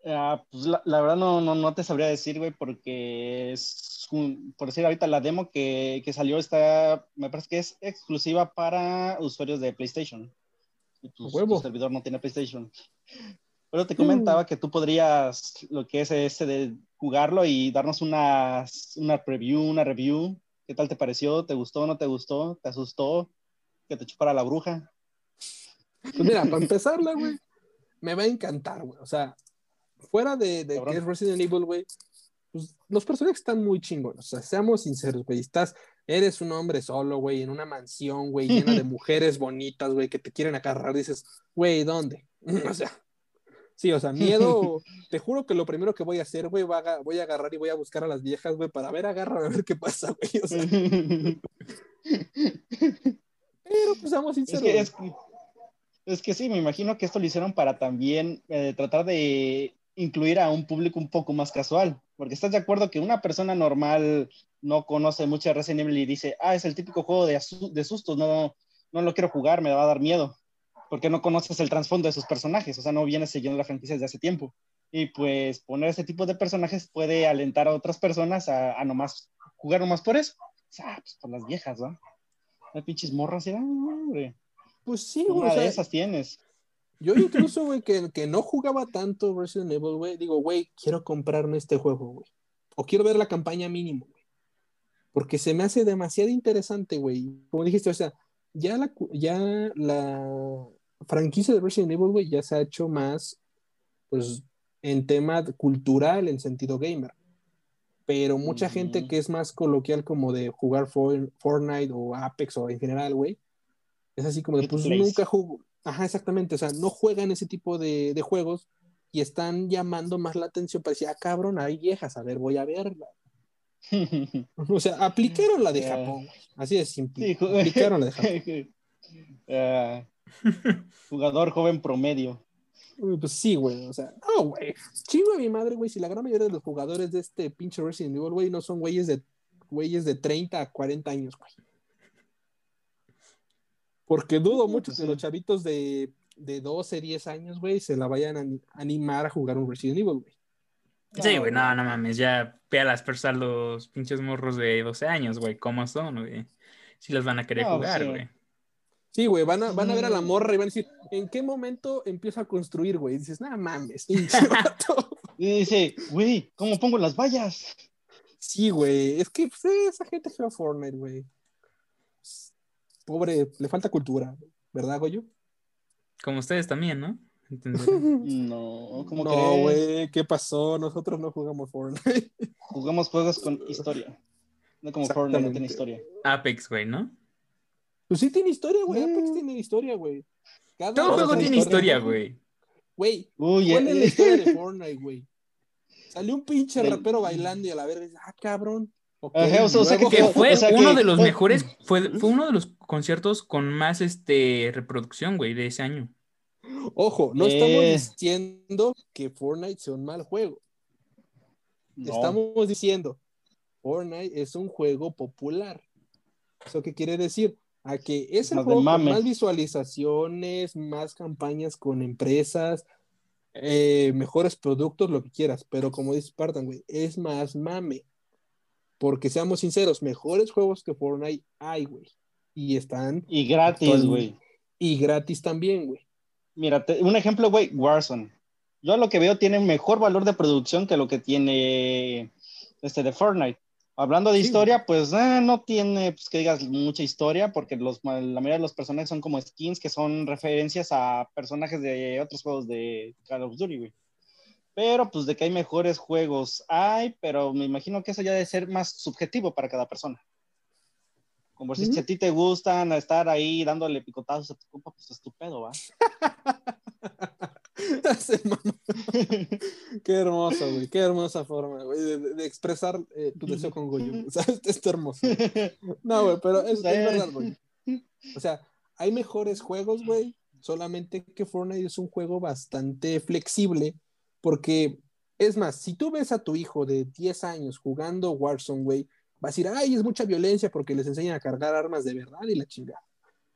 [SPEAKER 3] Ah, pues la, verdad no, no, no, te sabría decir, güey, porque es, por decir ahorita, la demo que, que, salió está, me parece que es exclusiva para usuarios de PlayStation. Y tu, servidor no tiene PlayStation. Pero te comentaba mm. que tú podrías, lo que es ese de jugarlo y darnos una, una preview, una review. ¿Qué tal te pareció? ¿Te gustó? ¿No te gustó? ¿Te asustó? ¿Que te chupara la bruja?
[SPEAKER 2] Pues mira, para empezarla, güey, me va a encantar, güey. O sea, fuera de, de que es Resident Evil, güey, pues, los personajes están muy chingones. O sea, seamos sinceros, güey. Estás, eres un hombre solo, güey, en una mansión, güey, llena de [LAUGHS] mujeres bonitas, güey, que te quieren agarrar. Dices, güey, ¿dónde? [LAUGHS] o sea, sí, o sea, [LAUGHS] miedo. te juro que lo primero que voy a hacer, güey, voy a agarrar y voy a buscar a las viejas, güey, para ver, agarrar, a ver qué pasa, güey. O sea. Pero, pues, seamos sinceros.
[SPEAKER 3] Es que, es, que, sí, me imagino que esto lo hicieron para también eh, tratar de incluir a un público un poco más casual, porque estás de acuerdo que una persona normal no conoce mucho de Resident Evil y dice, ah, es el típico juego de, de sustos, no, no lo quiero jugar, me va a dar miedo, porque no conoces el trasfondo de sus personajes, o sea, no vienes siguiendo la franquicia desde hace tiempo. Y pues poner ese tipo de personajes puede alentar a otras personas a, a nomás jugar nomás por eso. O sea, pues por las viejas, ¿no? Las pinches morras, ¿sí?
[SPEAKER 2] Pues sí,
[SPEAKER 3] güey. Una de esas tienes.
[SPEAKER 2] Yo incluso, güey, que, que no jugaba tanto Resident Evil, güey, digo, güey, quiero comprarme este juego, güey. O quiero ver la campaña mínimo, güey. Porque se me hace demasiado interesante, güey. Como dijiste, o sea, ya la, ya la franquicia de Resident Evil, güey, ya se ha hecho más, pues, en tema cultural, en sentido gamer. Pero mucha gente que es más coloquial como de jugar Fortnite o Apex o en general, güey, es así como de, pues nunca jugó. Ajá, exactamente, o sea, no juegan ese tipo de, de juegos y están llamando más la atención para decir, ah, cabrón, hay viejas, a ver, voy a verla. [LAUGHS] o sea, aplicaron la de Japón, así de simple. aplicaron la de Japón. [LAUGHS]
[SPEAKER 3] Ah, jugador joven promedio.
[SPEAKER 2] Pues sí, güey, o sea, no, güey. Chingo a mi madre, güey, si la gran mayoría de los jugadores de este pinche Resident Evil, güey, no son güeyes de, güeyes de 30 a 40 años, güey. Porque dudo mucho pues que los chavitos de, de 12, 10 años, güey, se la vayan a animar a jugar un Resident Evil, güey.
[SPEAKER 1] Sí, güey, no, no mames, ya pea las persas los pinches morros de 12 años, güey, ¿cómo son, güey? Si los van a querer jugar, güey.
[SPEAKER 2] Sí, güey, van a, van a ver a la morra y van a decir, ¿en qué momento empiezo a construir, güey? Y dices, nada mames, pinche [LAUGHS]
[SPEAKER 3] Y dice, güey, ¿cómo pongo las vallas?
[SPEAKER 2] Sí, güey, es que pues, esa gente juega Fortnite, güey. Pobre, le falta cultura, ¿verdad, Goyo?
[SPEAKER 1] Como ustedes también, ¿no? [LAUGHS]
[SPEAKER 3] no, ¿cómo
[SPEAKER 2] No, güey, ¿qué pasó? Nosotros no jugamos Fortnite. [LAUGHS]
[SPEAKER 3] Jugamos juegos con historia. No como Fortnite, no tiene historia.
[SPEAKER 1] Apex, güey, ¿no?
[SPEAKER 2] Pues sí tiene historia, güey. Apex mm. tiene historia, güey.
[SPEAKER 1] Todo juego tiene historia, güey.
[SPEAKER 2] Güey, ¿cuál es la historia de Fortnite, güey? Salió un pinche rapero bailando y a la verga, ah, cabrón.
[SPEAKER 1] Okay. o sea, que, fue uno de los mejores, fue, fue uno de los conciertos con más este reproducción, güey, de ese año.
[SPEAKER 2] Ojo, no estamos eh. diciendo que Fortnite sea un mal juego. Estamos diciendo, Fortnite es un juego popular. ¿Eso qué quiere decir? A que es el juego con más visualizaciones, más campañas con empresas, eh, mejores productos, lo que quieras. Pero como dice Spartan, güey, es más mame. Porque seamos sinceros, mejores juegos que Fortnite hay, güey. Y están.
[SPEAKER 3] Y gratis, güey.
[SPEAKER 2] Y gratis también, güey.
[SPEAKER 3] Mira, un ejemplo, güey, Warzone. Yo lo que veo tiene mejor valor de producción que lo que tiene este de Fortnite. Hablando de historia, pues eh, no tiene, pues que digas, mucha historia, porque los, la mayoría de los personajes son como skins que son referencias a personajes de otros juegos de Call of Duty, güey. Pero pues de que hay mejores juegos, hay, pero me imagino que eso ya debe ser más subjetivo para cada persona. Como si, a ti te gustan estar ahí dándole picotazos a tu compa, pues estupendo, ¿va? [LAUGHS]
[SPEAKER 2] Qué hermoso, güey. Qué hermosa forma, güey, de, expresar eh, tu deseo con Goyo. O sea, está hermoso. No, güey, pero es, es verdad, güey. O sea, hay mejores juegos, güey. Solamente que Fortnite es un juego bastante flexible. Porque, es más, si tú ves a tu hijo de 10 años jugando Warzone, güey, va a decir, ay, es mucha violencia porque les enseñan a cargar armas de verdad y la chingada.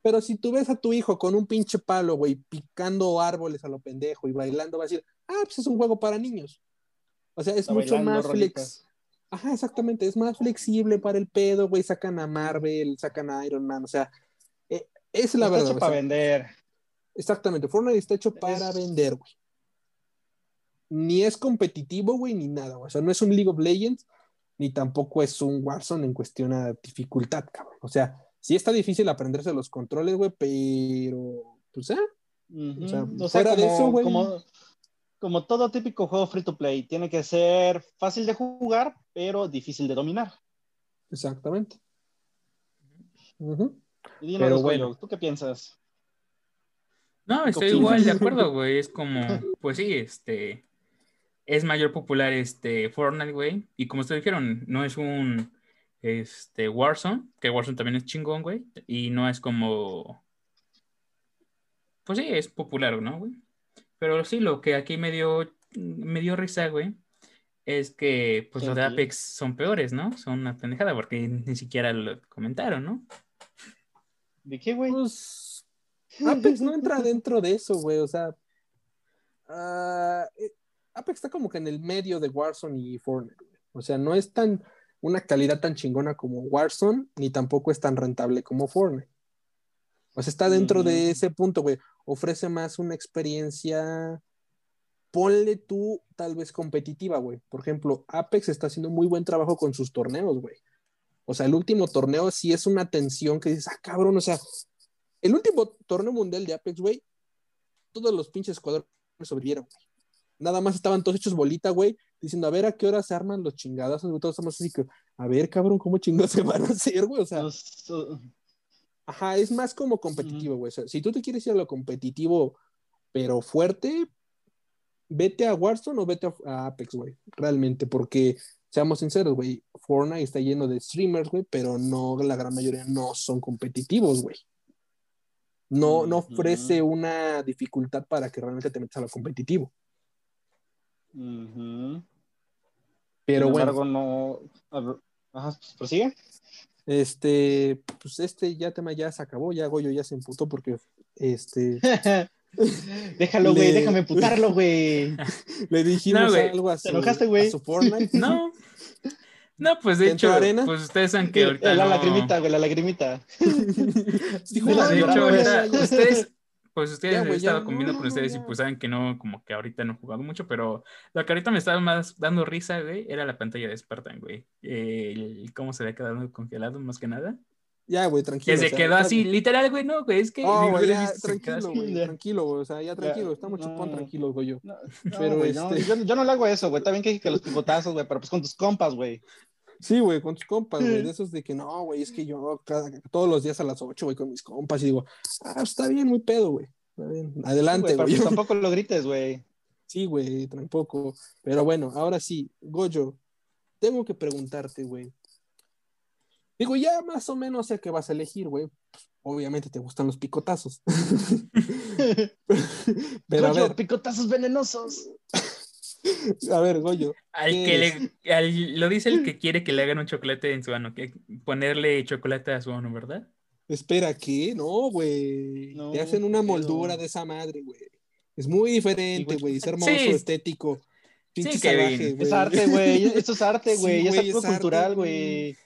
[SPEAKER 2] Pero si tú ves a tu hijo con un pinche palo, güey, picando árboles a lo pendejo y bailando, va a decir, ah, pues es un juego para niños. O sea, es mucho más flex. Ajá, exactamente, es más flexible para el pedo, güey. Sacan a Marvel, sacan a Iron Man, o sea, eh, es la verdad. Está
[SPEAKER 3] hecho para vender.
[SPEAKER 2] Exactamente, Fortnite está hecho para vender, güey. Ni es competitivo, güey, ni nada, güey. O sea, no es un League of Legends, ni tampoco es un Warzone en cuestión de dificultad, cabrón. O sea, sí está difícil aprenderse los controles, güey, pero, pues, ¿eh?
[SPEAKER 3] O sea, fuera de eso, güey. Como, todo típico juego free to play, tiene que ser fácil de jugar, pero difícil de dominar.
[SPEAKER 2] Exactamente.
[SPEAKER 3] Y pero bueno, ¿tú qué piensas?
[SPEAKER 1] No, estoy igual de [LAUGHS] acuerdo, güey. Es como, pues sí, este, es mayor popular este Fortnite, güey. Y como ustedes dijeron, no es un este Warzone, que Warzone también es chingón, güey. Y no es como. Pues sí, es popular, ¿no, güey? Pero sí, lo que aquí medio me dio risa, güey, es que pues los de Apex son peores, ¿no? Son una pendejada porque ni siquiera lo comentaron, ¿no?
[SPEAKER 3] ¿De qué, güey?
[SPEAKER 2] Pues Apex no entra dentro de eso, güey, o sea, uh, Apex está como que en el medio de Warzone y Fortnite. O sea, no es tan una calidad tan chingona como Warzone, ni tampoco es tan rentable como Fortnite. O sea, está dentro de ese punto, güey. Ofrece más una experiencia, ponle tú tal vez competitiva, güey. Por ejemplo, Apex está haciendo muy buen trabajo con sus torneos, güey. O sea, el último torneo sí es una tensión que dices, ah, cabrón, o sea, el último torneo mundial de Apex, güey, todos los pinches escuadrones sobrevivieron, güey. Nada más estaban todos hechos bolita, güey, diciendo, a ver a qué hora se arman los chingados. Todos estamos así que, a ver, cabrón, ¿cómo chingados se van a hacer, güey? O sea, ajá, es más como competitivo, güey. O sea, si tú te quieres ir a lo competitivo, pero fuerte, vete a Warzone o vete a, Apex, güey. Realmente, porque, seamos sinceros, güey, Fortnite está lleno de streamers, güey, pero no, la gran mayoría no son competitivos, güey. No, no ofrece una dificultad para que realmente te metas a lo competitivo.
[SPEAKER 3] Pero bueno. no. Ajá, pues, prosigue.
[SPEAKER 2] Este, pues este ya tema ya se acabó, ya Goyo ya se emputó porque este. [LAUGHS]
[SPEAKER 3] Déjalo, güey, déjame emputarlo, güey. [LAUGHS]
[SPEAKER 2] Le dijimos algo así.
[SPEAKER 3] ¿Te enojaste, güey?
[SPEAKER 1] No. No, pues de hecho, arena? pues ustedes saben que ahorita.
[SPEAKER 3] La lagrimita, güey, la lagrimita. [LAUGHS]
[SPEAKER 1] de hecho, ahorita, ustedes, pues ustedes ya, estado comiendo con ustedes y pues saben que no, como que ahorita no he jugado mucho, pero lo que ahorita me estaba más dando risa, güey, era la pantalla de Spartan, güey. El, cómo se había quedado congelado, más que nada.
[SPEAKER 2] Ya, güey, tranquilo.
[SPEAKER 1] Que se quedó así, literal, güey, no, güey, es que...
[SPEAKER 2] Oh, güey, ya, tranquilo, güey, tranquilo, güey, o sea, ya tranquilo, estamos chupando tranquilos, güey, yo.
[SPEAKER 3] pero este... yo, yo, no le hago eso, güey, también que, que los picotazos, güey, pero pues con tus compas, güey.
[SPEAKER 2] Sí, güey, con tus compas, güey. De esos de que no, güey, es que yo todos los días a las 8, güey, con mis compas y digo, ah, está bien, muy pedo, güey. Adelante, güey.
[SPEAKER 3] Pues [LAUGHS] tampoco lo grites, güey.
[SPEAKER 2] Sí, güey, tampoco. Pero bueno, ahora sí, Goyo, tengo que preguntarte, güey. Digo, ya más o menos sé qué vas a elegir, güey. obviamente te gustan los picotazos. [LAUGHS] [LAUGHS]
[SPEAKER 3] Pero a ver. picotazos venenosos. [LAUGHS]
[SPEAKER 2] A ver, Goyo.
[SPEAKER 1] Al que le, lo dice el que quiere que le hagan un chocolate en su mano, que ponerle chocolate a su mano, ¿verdad?
[SPEAKER 2] Espera, ¿qué? No, güey. Te hacen una moldura de esa madre, güey. Es muy diferente, güey. Es hermoso, estético.
[SPEAKER 3] sí, salvaje, Es arte, güey. [LAUGHS] Esto es arte, güey. es algo cultural, güey.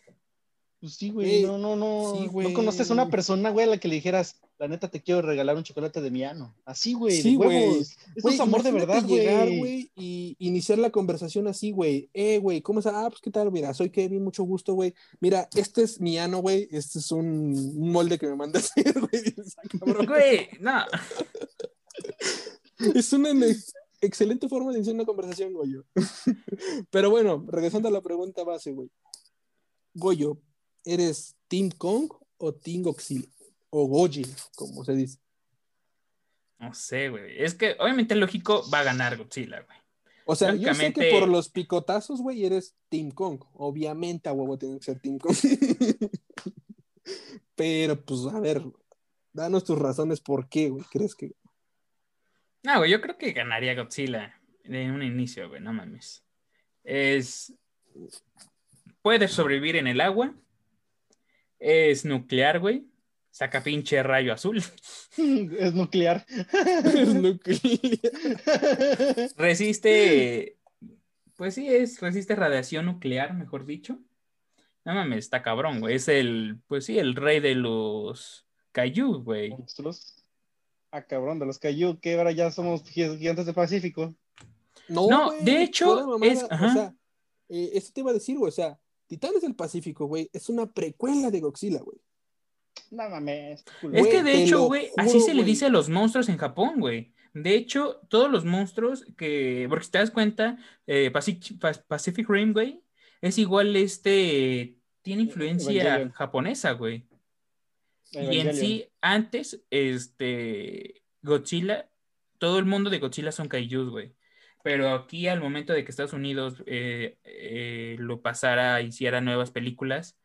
[SPEAKER 3] Pues sí, güey. No, no, no. no conoces a una persona, güey, a la que le dijeras, la neta te quiero regalar un chocolate de mi ano. Así, güey. Sí, güey. Es amor de verdad, güey. llegar, güey,
[SPEAKER 2] y iniciar la conversación así, güey. Eh, güey, ¿cómo estás? Ah, pues qué tal, mira, soy Kevin, mucho gusto, güey. Mira, este es mi ano, güey. Este es un, molde que me manda a [LAUGHS] hacer, güey.
[SPEAKER 1] Güey, no. [LAUGHS]
[SPEAKER 2] es una excelente forma de iniciar una conversación, güey. [LAUGHS] Pero bueno, regresando a la pregunta base, güey. Goyo, ¿Eres Team Kong o Team Godzilla? O Goji, como se dice.
[SPEAKER 1] No sé, güey. Es que obviamente lógico va a ganar Godzilla, güey.
[SPEAKER 2] O sea, yo sé que por los picotazos, güey, eres Team Kong. Obviamente a huevo tiene que ser Team Kong. [LAUGHS] Pero, pues, a ver, danos tus razones por qué, güey. ¿Crees que...?
[SPEAKER 1] No, güey, yo creo que ganaría Godzilla en un inicio, güey, no mames. Es... Puede sobrevivir en el agua, es nuclear, güey. Saca pinche rayo azul. [LAUGHS]
[SPEAKER 3] Es nuclear. [LAUGHS] es nuclear.
[SPEAKER 1] Resiste. Pues sí, es. Resiste radiación nuclear, mejor dicho. No mames, está cabrón, güey. Es el. Pues sí, el rey de los Kaiju, güey.
[SPEAKER 3] ¿Monstruos? Ah, cabrón, de los Kaiju, que ahora ya somos gigantes del Pacífico.
[SPEAKER 1] No, de hecho, es. O sea,
[SPEAKER 2] eh, eso te iba a decir, güey. O sea, Titanes del Pacífico, güey, es una precuela de Godzilla, güey.
[SPEAKER 3] No mames.
[SPEAKER 1] Es que de hecho, güey, así se le dice a los monstruos en Japón, güey. De hecho, todos los monstruos que, porque si te das cuenta, eh, Pacific, Rim, güey, es igual este, tiene influencia japonesa, güey. Y en sí, antes, este, Godzilla, todo el mundo de Godzilla son kaijus, güey. Pero aquí al momento de que Estados Unidos eh, eh, lo pasara, hiciera nuevas películas,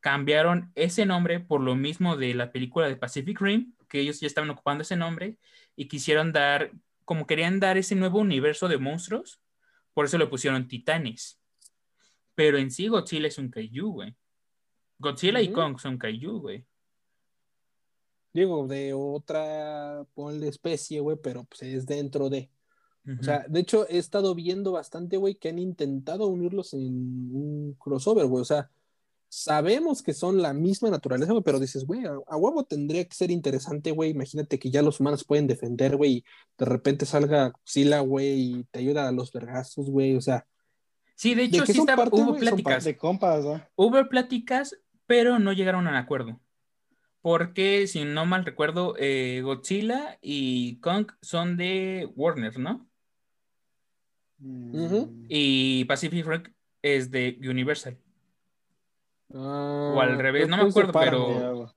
[SPEAKER 1] cambiaron ese nombre por lo mismo de la película de Pacific Rim, que ellos ya estaban ocupando ese nombre y quisieron dar como querían dar ese nuevo universo de monstruos, por eso le pusieron titanes. Pero en sí Godzilla es un kaiju, güey. Godzilla y Kong son kaiju, güey.
[SPEAKER 2] Digo, de otra, ponle especie, güey, pero pues es dentro de. O sea, de hecho, he estado viendo bastante, güey, que han intentado unirlos en un crossover, güey. O sea, sabemos que son la misma naturaleza, güey, pero dices, güey, a, huevo tendría que ser interesante, güey. Imagínate que ya los humanos pueden defender, güey, y de repente salga Sila, güey, y te ayuda a los vergazos, güey. O sea.
[SPEAKER 1] Sí, de hecho, sí hubo pláticas. De compas, Hubo pláticas, pero no llegaron a un acuerdo porque si no mal recuerdo, eh, Godzilla y Kong son de Warner, ¿no? Y Pacific Rim es de Universal. o al ah, revés, no me acuerdo, pero.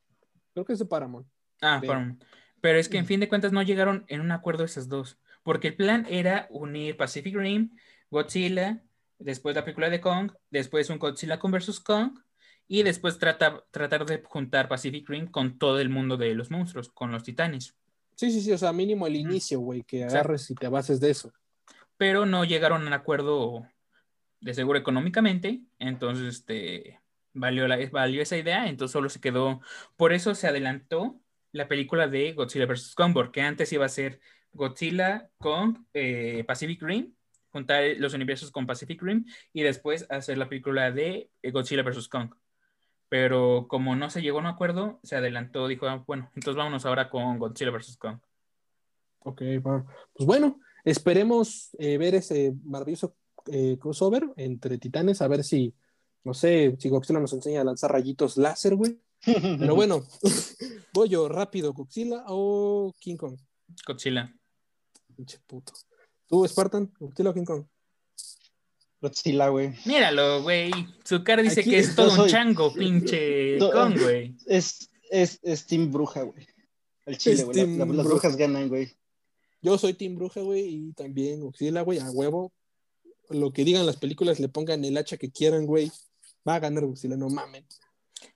[SPEAKER 2] Creo que es de Paramount.
[SPEAKER 1] Ah, Paramount. Pero es que en fin de cuentas no llegaron en un acuerdo esas dos. Porque el plan era unir Pacific Rim, Godzilla, después la película de Kong, después un Godzilla con versus Kong, y después trata, tratar de juntar Pacific Rim con todo el mundo de los monstruos, con los titanes.
[SPEAKER 2] Sí, sí, sí, o sea, mínimo el inicio, güey, que agarres y te bases de eso.
[SPEAKER 1] Pero no llegaron a un acuerdo de seguro económicamente, entonces este, valió, la, valió esa idea, entonces solo se quedó, por eso se adelantó la película de Godzilla vs. Kong, porque antes iba a ser Godzilla con eh, Pacific Rim, juntar los universos con Pacific Rim y después hacer la película de eh, Godzilla vs. Kong pero como no se llegó a un acuerdo, se adelantó, dijo, ah, bueno, entonces vámonos ahora con Godzilla vs. Kong.
[SPEAKER 2] Ok, pues bueno, esperemos eh, ver ese maravilloso eh, crossover entre titanes, a ver si, no sé, si Godzilla nos enseña a lanzar rayitos láser, güey. Pero [LAUGHS] bueno, [LAUGHS] voy yo rápido, Godzilla o King Kong.
[SPEAKER 1] Godzilla.
[SPEAKER 2] Pinche puto. ¿Tú, Spartan, Godzilla o King Kong?
[SPEAKER 3] Godzilla, güey.
[SPEAKER 1] Míralo, güey. Su cara dice que es todo un chango, pinche [LAUGHS] con, güey.
[SPEAKER 3] Es, es, es Team Bruja, güey. El chile, güey. las brujas ganan, güey.
[SPEAKER 2] Yo soy Team Bruja, güey, y también Godzilla, güey, a huevo. Lo que digan las películas, le pongan el hacha que quieran, güey. Va a ganar Godzilla, no mamen.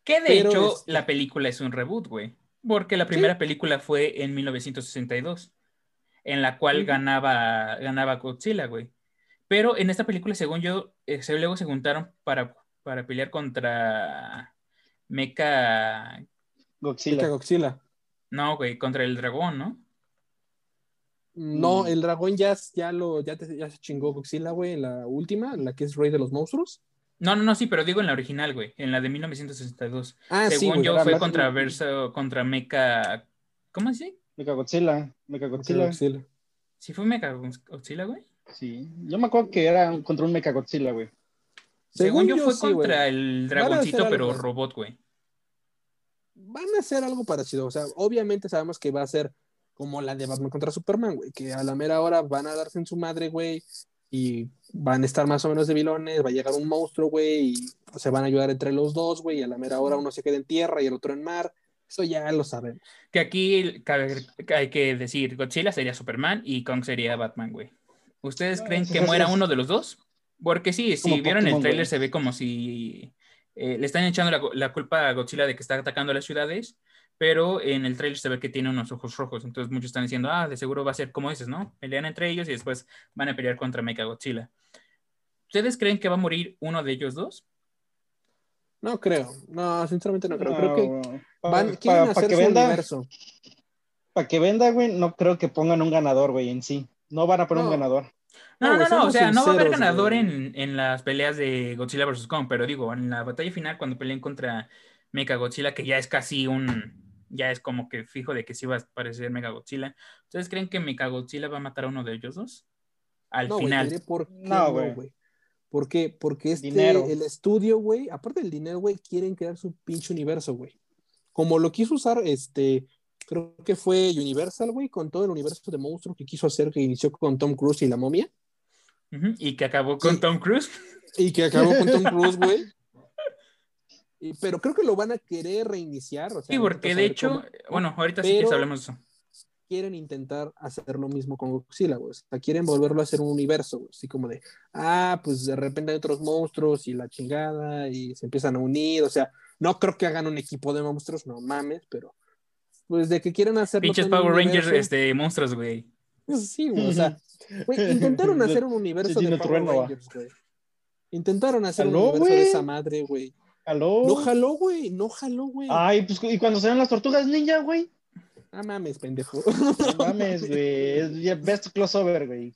[SPEAKER 1] Que de hecho, la película es un reboot, güey. Porque la primera película fue en 1962, en la cual ganaba, ganaba Godzilla, güey. Pero en esta película, según yo, eh, luego se juntaron para, para pelear contra Mecha.
[SPEAKER 2] Godzilla. Godzilla.
[SPEAKER 1] No, güey, contra el dragón, ¿no?
[SPEAKER 2] No, mm. el dragón ya, ya, lo, ya, ya se chingó Godzilla, güey, en la última, en la que es Rey de los Monstruos.
[SPEAKER 1] No, no, no, sí, pero digo en la original, güey, en la de 1962. Ah, Según yo, fue contra, verso, contra Mecha. ¿Cómo así?
[SPEAKER 3] Mecha Godzilla. Mecha Godzilla. Godzilla.
[SPEAKER 1] ¿Sí fue Mecha Godzilla, güey?
[SPEAKER 3] Sí, yo me acuerdo que era contra un Mechagodzilla, güey.
[SPEAKER 1] Según, yo, fue contra el dragoncito, pero robot, güey.
[SPEAKER 2] Van a hacer algo parecido. O sea, obviamente sabemos que va a ser como la de Batman contra Superman, güey. Que a la mera hora van a darse en su madre, güey. Y van a estar más o menos de vilones. Va a llegar un monstruo, güey. Y se van a ayudar entre los dos, güey. Y a la mera hora uno se queda en tierra y el otro en mar. Eso ya lo sabemos.
[SPEAKER 1] Que aquí hay que decir: Godzilla sería Superman y Kong sería Batman, güey. ¿Ustedes creen que muera uno de los dos? Porque sí, si vieron el tráiler se ve como si eh, le están echando la, culpa a Godzilla de que está atacando las ciudades, pero en el tráiler se ve que tiene unos ojos rojos, entonces muchos están diciendo, ah, de seguro va a ser como dices, ¿no? Pelean entre ellos y después van a pelear contra Mecha Godzilla. ¿Ustedes creen que va a morir uno de ellos dos?
[SPEAKER 2] No creo, no, sinceramente no creo. creo que van, quieren hacer que venda, universo.
[SPEAKER 3] Para que venda, güey, no creo que pongan un ganador, güey, en sí. No van a poner un ganador.
[SPEAKER 1] No, no, no, o sea, no va a haber ganador en, en, las peleas de Godzilla vs. Kong, pero digo, en la batalla final, cuando peleen contra Mega Godzilla, que ya es casi un. Ya es como que fijo de que sí va a aparecer Mega Godzilla. ¿Ustedes creen que Mega Godzilla va a matar a uno de ellos dos? Al final.
[SPEAKER 2] no, güey. ¿Por qué? Porque este, dinero. el estudio, güey, aparte del dinero, güey, quieren crear su pinche universo, güey. Como lo quiso usar este creo que fue Universal, güey, con todo el universo de monstruos que quiso hacer, que inició con Tom Cruise y la momia.
[SPEAKER 1] Y que acabó con Tom Cruise.
[SPEAKER 2] Y que acabó con Tom [LAUGHS] Cruise, güey. Pero creo que lo van a querer reiniciar.
[SPEAKER 1] sí, porque de hecho, bueno, ahorita sí que hablemos de eso.
[SPEAKER 2] Quieren intentar hacer lo mismo con Godzilla, güey. O sea, quieren volverlo a hacer un universo, güey. Así como de, ah, pues de repente hay otros monstruos y la chingada y se empiezan a unir. O sea, no creo que hagan un equipo de monstruos, no mames, pero pues de que quieren hacer
[SPEAKER 1] Pinches Power Rangers, este, monstruos, güey.
[SPEAKER 2] Sí, güey, o sea, güey, intentaron [LAUGHS] hacer un universo de Power Rangers, güey. Intentaron hacer un universo de esa madre, güey.
[SPEAKER 3] ¿Jaló?
[SPEAKER 2] No jaló, güey, no jaló, güey.
[SPEAKER 3] Ay, pues, ¿y cuando salieron las tortugas ninja, güey?
[SPEAKER 2] No mames, pendejo.
[SPEAKER 3] No [LAUGHS] mames, güey. Es best crossover, güey.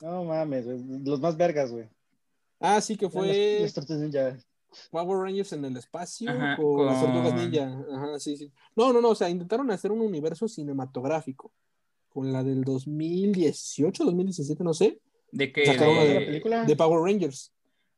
[SPEAKER 3] No mames, güey. Los más vergas, güey.
[SPEAKER 2] Ah, sí que fue.
[SPEAKER 3] Las, tortugas ninja.
[SPEAKER 2] Power Rangers en el espacio con, las tortugas ninja. Ajá, sí, sí. No, no, no. O sea, intentaron hacer un universo cinematográfico. Con la del 2018, 2017, no sé.
[SPEAKER 1] ¿De qué?
[SPEAKER 2] ¿De, la película? De Power Rangers.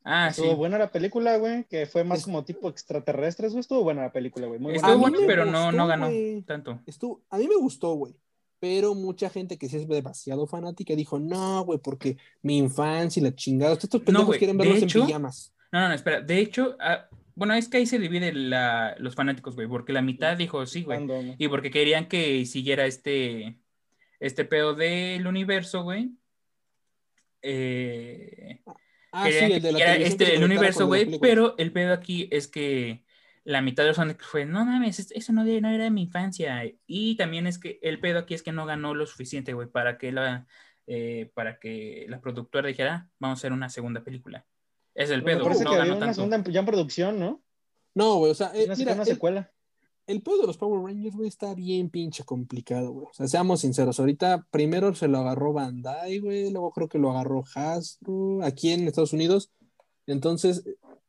[SPEAKER 1] Ah,
[SPEAKER 3] Estuvo buena la película, güey, que fue más como tipo extraterrestres, güey. Estuvo buena la película, güey.
[SPEAKER 1] Estuvo buena, pero no, no ganó tanto.
[SPEAKER 2] Estuvo, a mí me gustó, güey. Pero mucha gente que sí es demasiado fanática dijo, no, güey, porque mi infancia y la chingada. Estos pendejos quieren verlos en pijamas.
[SPEAKER 1] No, no, no, espera. De hecho, ah, bueno, es que ahí se dividen los fanáticos, güey, porque la mitad dijo sí, güey. Y porque querían que siguiera este, este pedo del universo, güey. Eh, Ah, sí, el de la este, el universo, güey, pero el pedo aquí es que la mitad de los fanáticos fue, no mames, eso no, no era de mi infancia. Y también es que el pedo aquí es que no ganó lo suficiente, güey, para que la, eh, para que la productora dijera, ah, vamos a hacer una segunda película. Es el pedo.
[SPEAKER 3] No una segunda ya en producción, ¿no?
[SPEAKER 2] No, güey, o sea,
[SPEAKER 3] eh, mira, una secuela
[SPEAKER 2] el pedo de los Power Rangers, güey, está bien pinche complicado, güey. O sea, seamos sinceros, ahorita primero se lo agarró Bandai, güey, luego creo que lo agarró Hasbro aquí en Estados Unidos. Entonces,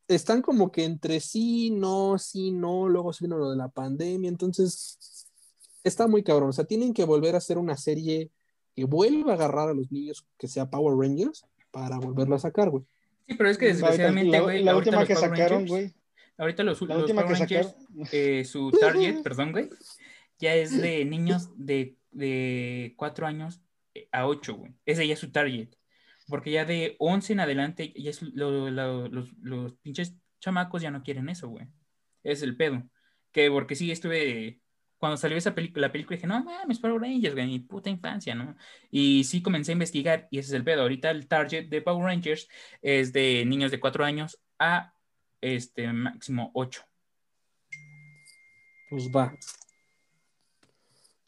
[SPEAKER 2] están como que entre sí, no, sí, no, luego se vino lo de la pandemia, entonces está muy cabrón. O sea, tienen que volver a hacer una serie que vuelva a agarrar a los niños, que sea Power Rangers, para volverlo a sacar, güey.
[SPEAKER 1] Sí, pero es que desgraciadamente, güey.
[SPEAKER 3] La, última que sacaron, güey
[SPEAKER 1] Ahorita los, los Power Rangers, eh, su [LAUGHS] target, perdón, güey, ya es de niños de, de 4 años a 8, güey. Ese ya es su target. Porque ya de 11 en adelante, ya es los, los pinches chamacos ya no quieren eso, güey. Es el pedo. Que porque sí estuve cuando salió esa película, la película dije, no mames, Power Rangers, güey, mi puta infancia, ¿no? Y sí comencé a investigar y ese es el pedo. Ahorita el target de Power Rangers es de niños de 4 años a este, máximo 8.
[SPEAKER 2] Pues va.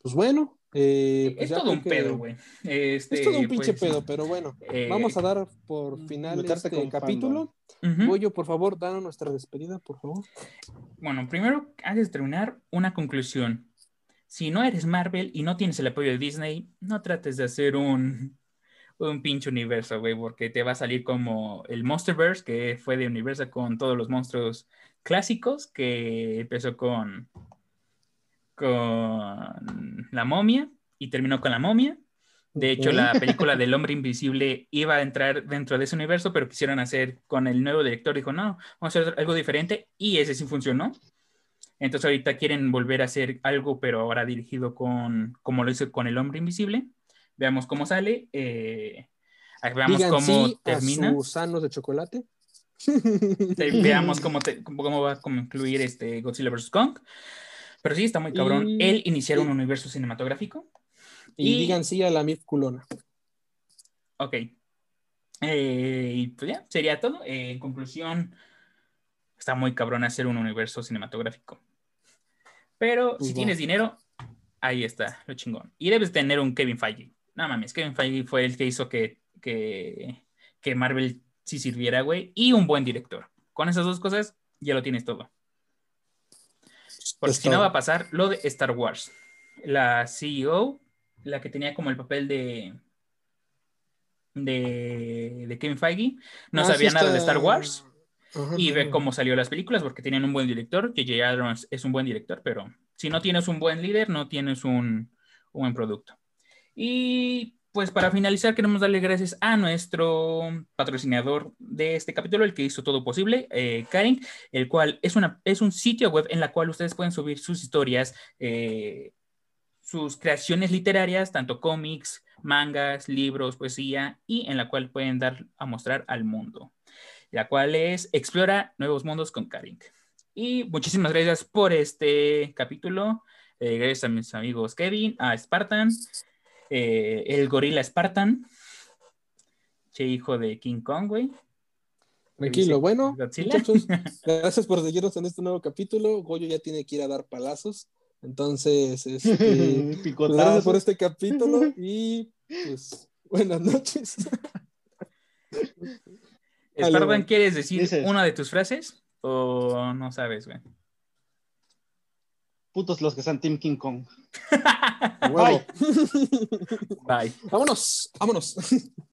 [SPEAKER 2] Pues bueno. Eh,
[SPEAKER 1] pues es todo un pedo, güey. Este,
[SPEAKER 2] es todo un pinche pues, pedo, pero bueno. Eh, vamos a dar por final este capítulo. Uh por favor, danos nuestra despedida, por favor.
[SPEAKER 1] Bueno, primero, antes de terminar, una conclusión. Si no eres Marvel y no tienes el apoyo de Disney, no trates de hacer un, un pinche universo, güey, porque te va a salir como el Monsterverse, que fue de universo con todos los monstruos clásicos, que empezó con, con la momia y terminó con la momia. De hecho, la película del hombre invisible iba a entrar dentro de ese universo, pero quisieron hacer con el nuevo director, dijo, no, vamos a hacer algo diferente y ese sí funcionó. Entonces ahorita quieren volver a hacer algo, pero ahora dirigido con, como lo hizo con el hombre invisible Veamos cómo sale. Eh, veamos cómo termina.
[SPEAKER 2] gusanos de chocolate.
[SPEAKER 1] veamos cómo, cómo va a concluir este Godzilla vs. Kong. Pero sí, está muy cabrón. Él iniciar un universo cinematográfico.
[SPEAKER 2] Y, digan sí a la MIF culona.
[SPEAKER 1] Ok. Eh, y pues ya, sería todo. Eh, en conclusión, está muy cabrón hacer un universo cinematográfico. Pero pues si tienes dinero, ahí está, lo chingón. Y debes tener un Kevin Feige. No mames, Kevin Feige fue el que hizo que, que, que Marvel sí sirviera, güey, y un buen director. Con esas dos cosas ya lo tienes todo. Porque si no va a pasar lo de Star Wars. La CEO, la que tenía como el papel de de, de Kevin Feige, no ah, sabía nada de Star Wars. y ve cómo salió las películas porque tenían un buen director, que J. Abrams es un buen director, pero si no tienes un buen líder, no tienes un, un buen producto. Y pues para finalizar, queremos darle gracias a nuestro patrocinador de este capítulo, el que hizo todo posible, eh, Karen, el cual es, una, es un sitio web en la cual ustedes pueden subir sus historias, eh, sus creaciones literarias, tanto cómics, mangas, libros, poesía, y en la cual pueden dar a mostrar al mundo, la cual es Explora Nuevos Mundos con Karen. Y muchísimas gracias por este capítulo. Eh, gracias a mis amigos Kevin, a Spartan, eh, el gorila Spartan, che hijo de King Kong, güey.
[SPEAKER 2] Tranquilo, bueno, muchachos, [LAUGHS] gracias por seguirnos en este nuevo capítulo. Goyo ya tiene que ir a dar palazos. Entonces, este, [LAUGHS] gracias por este capítulo y [LAUGHS] Pues, buenas noches.
[SPEAKER 1] Spartan, ¿quieres decir una de tus frases? ¿O no sabes, güey?
[SPEAKER 3] Putos los que son Team King Kong. [LAUGHS]
[SPEAKER 2] Bye. Bye. Vámonos, vámonos. [LAUGHS]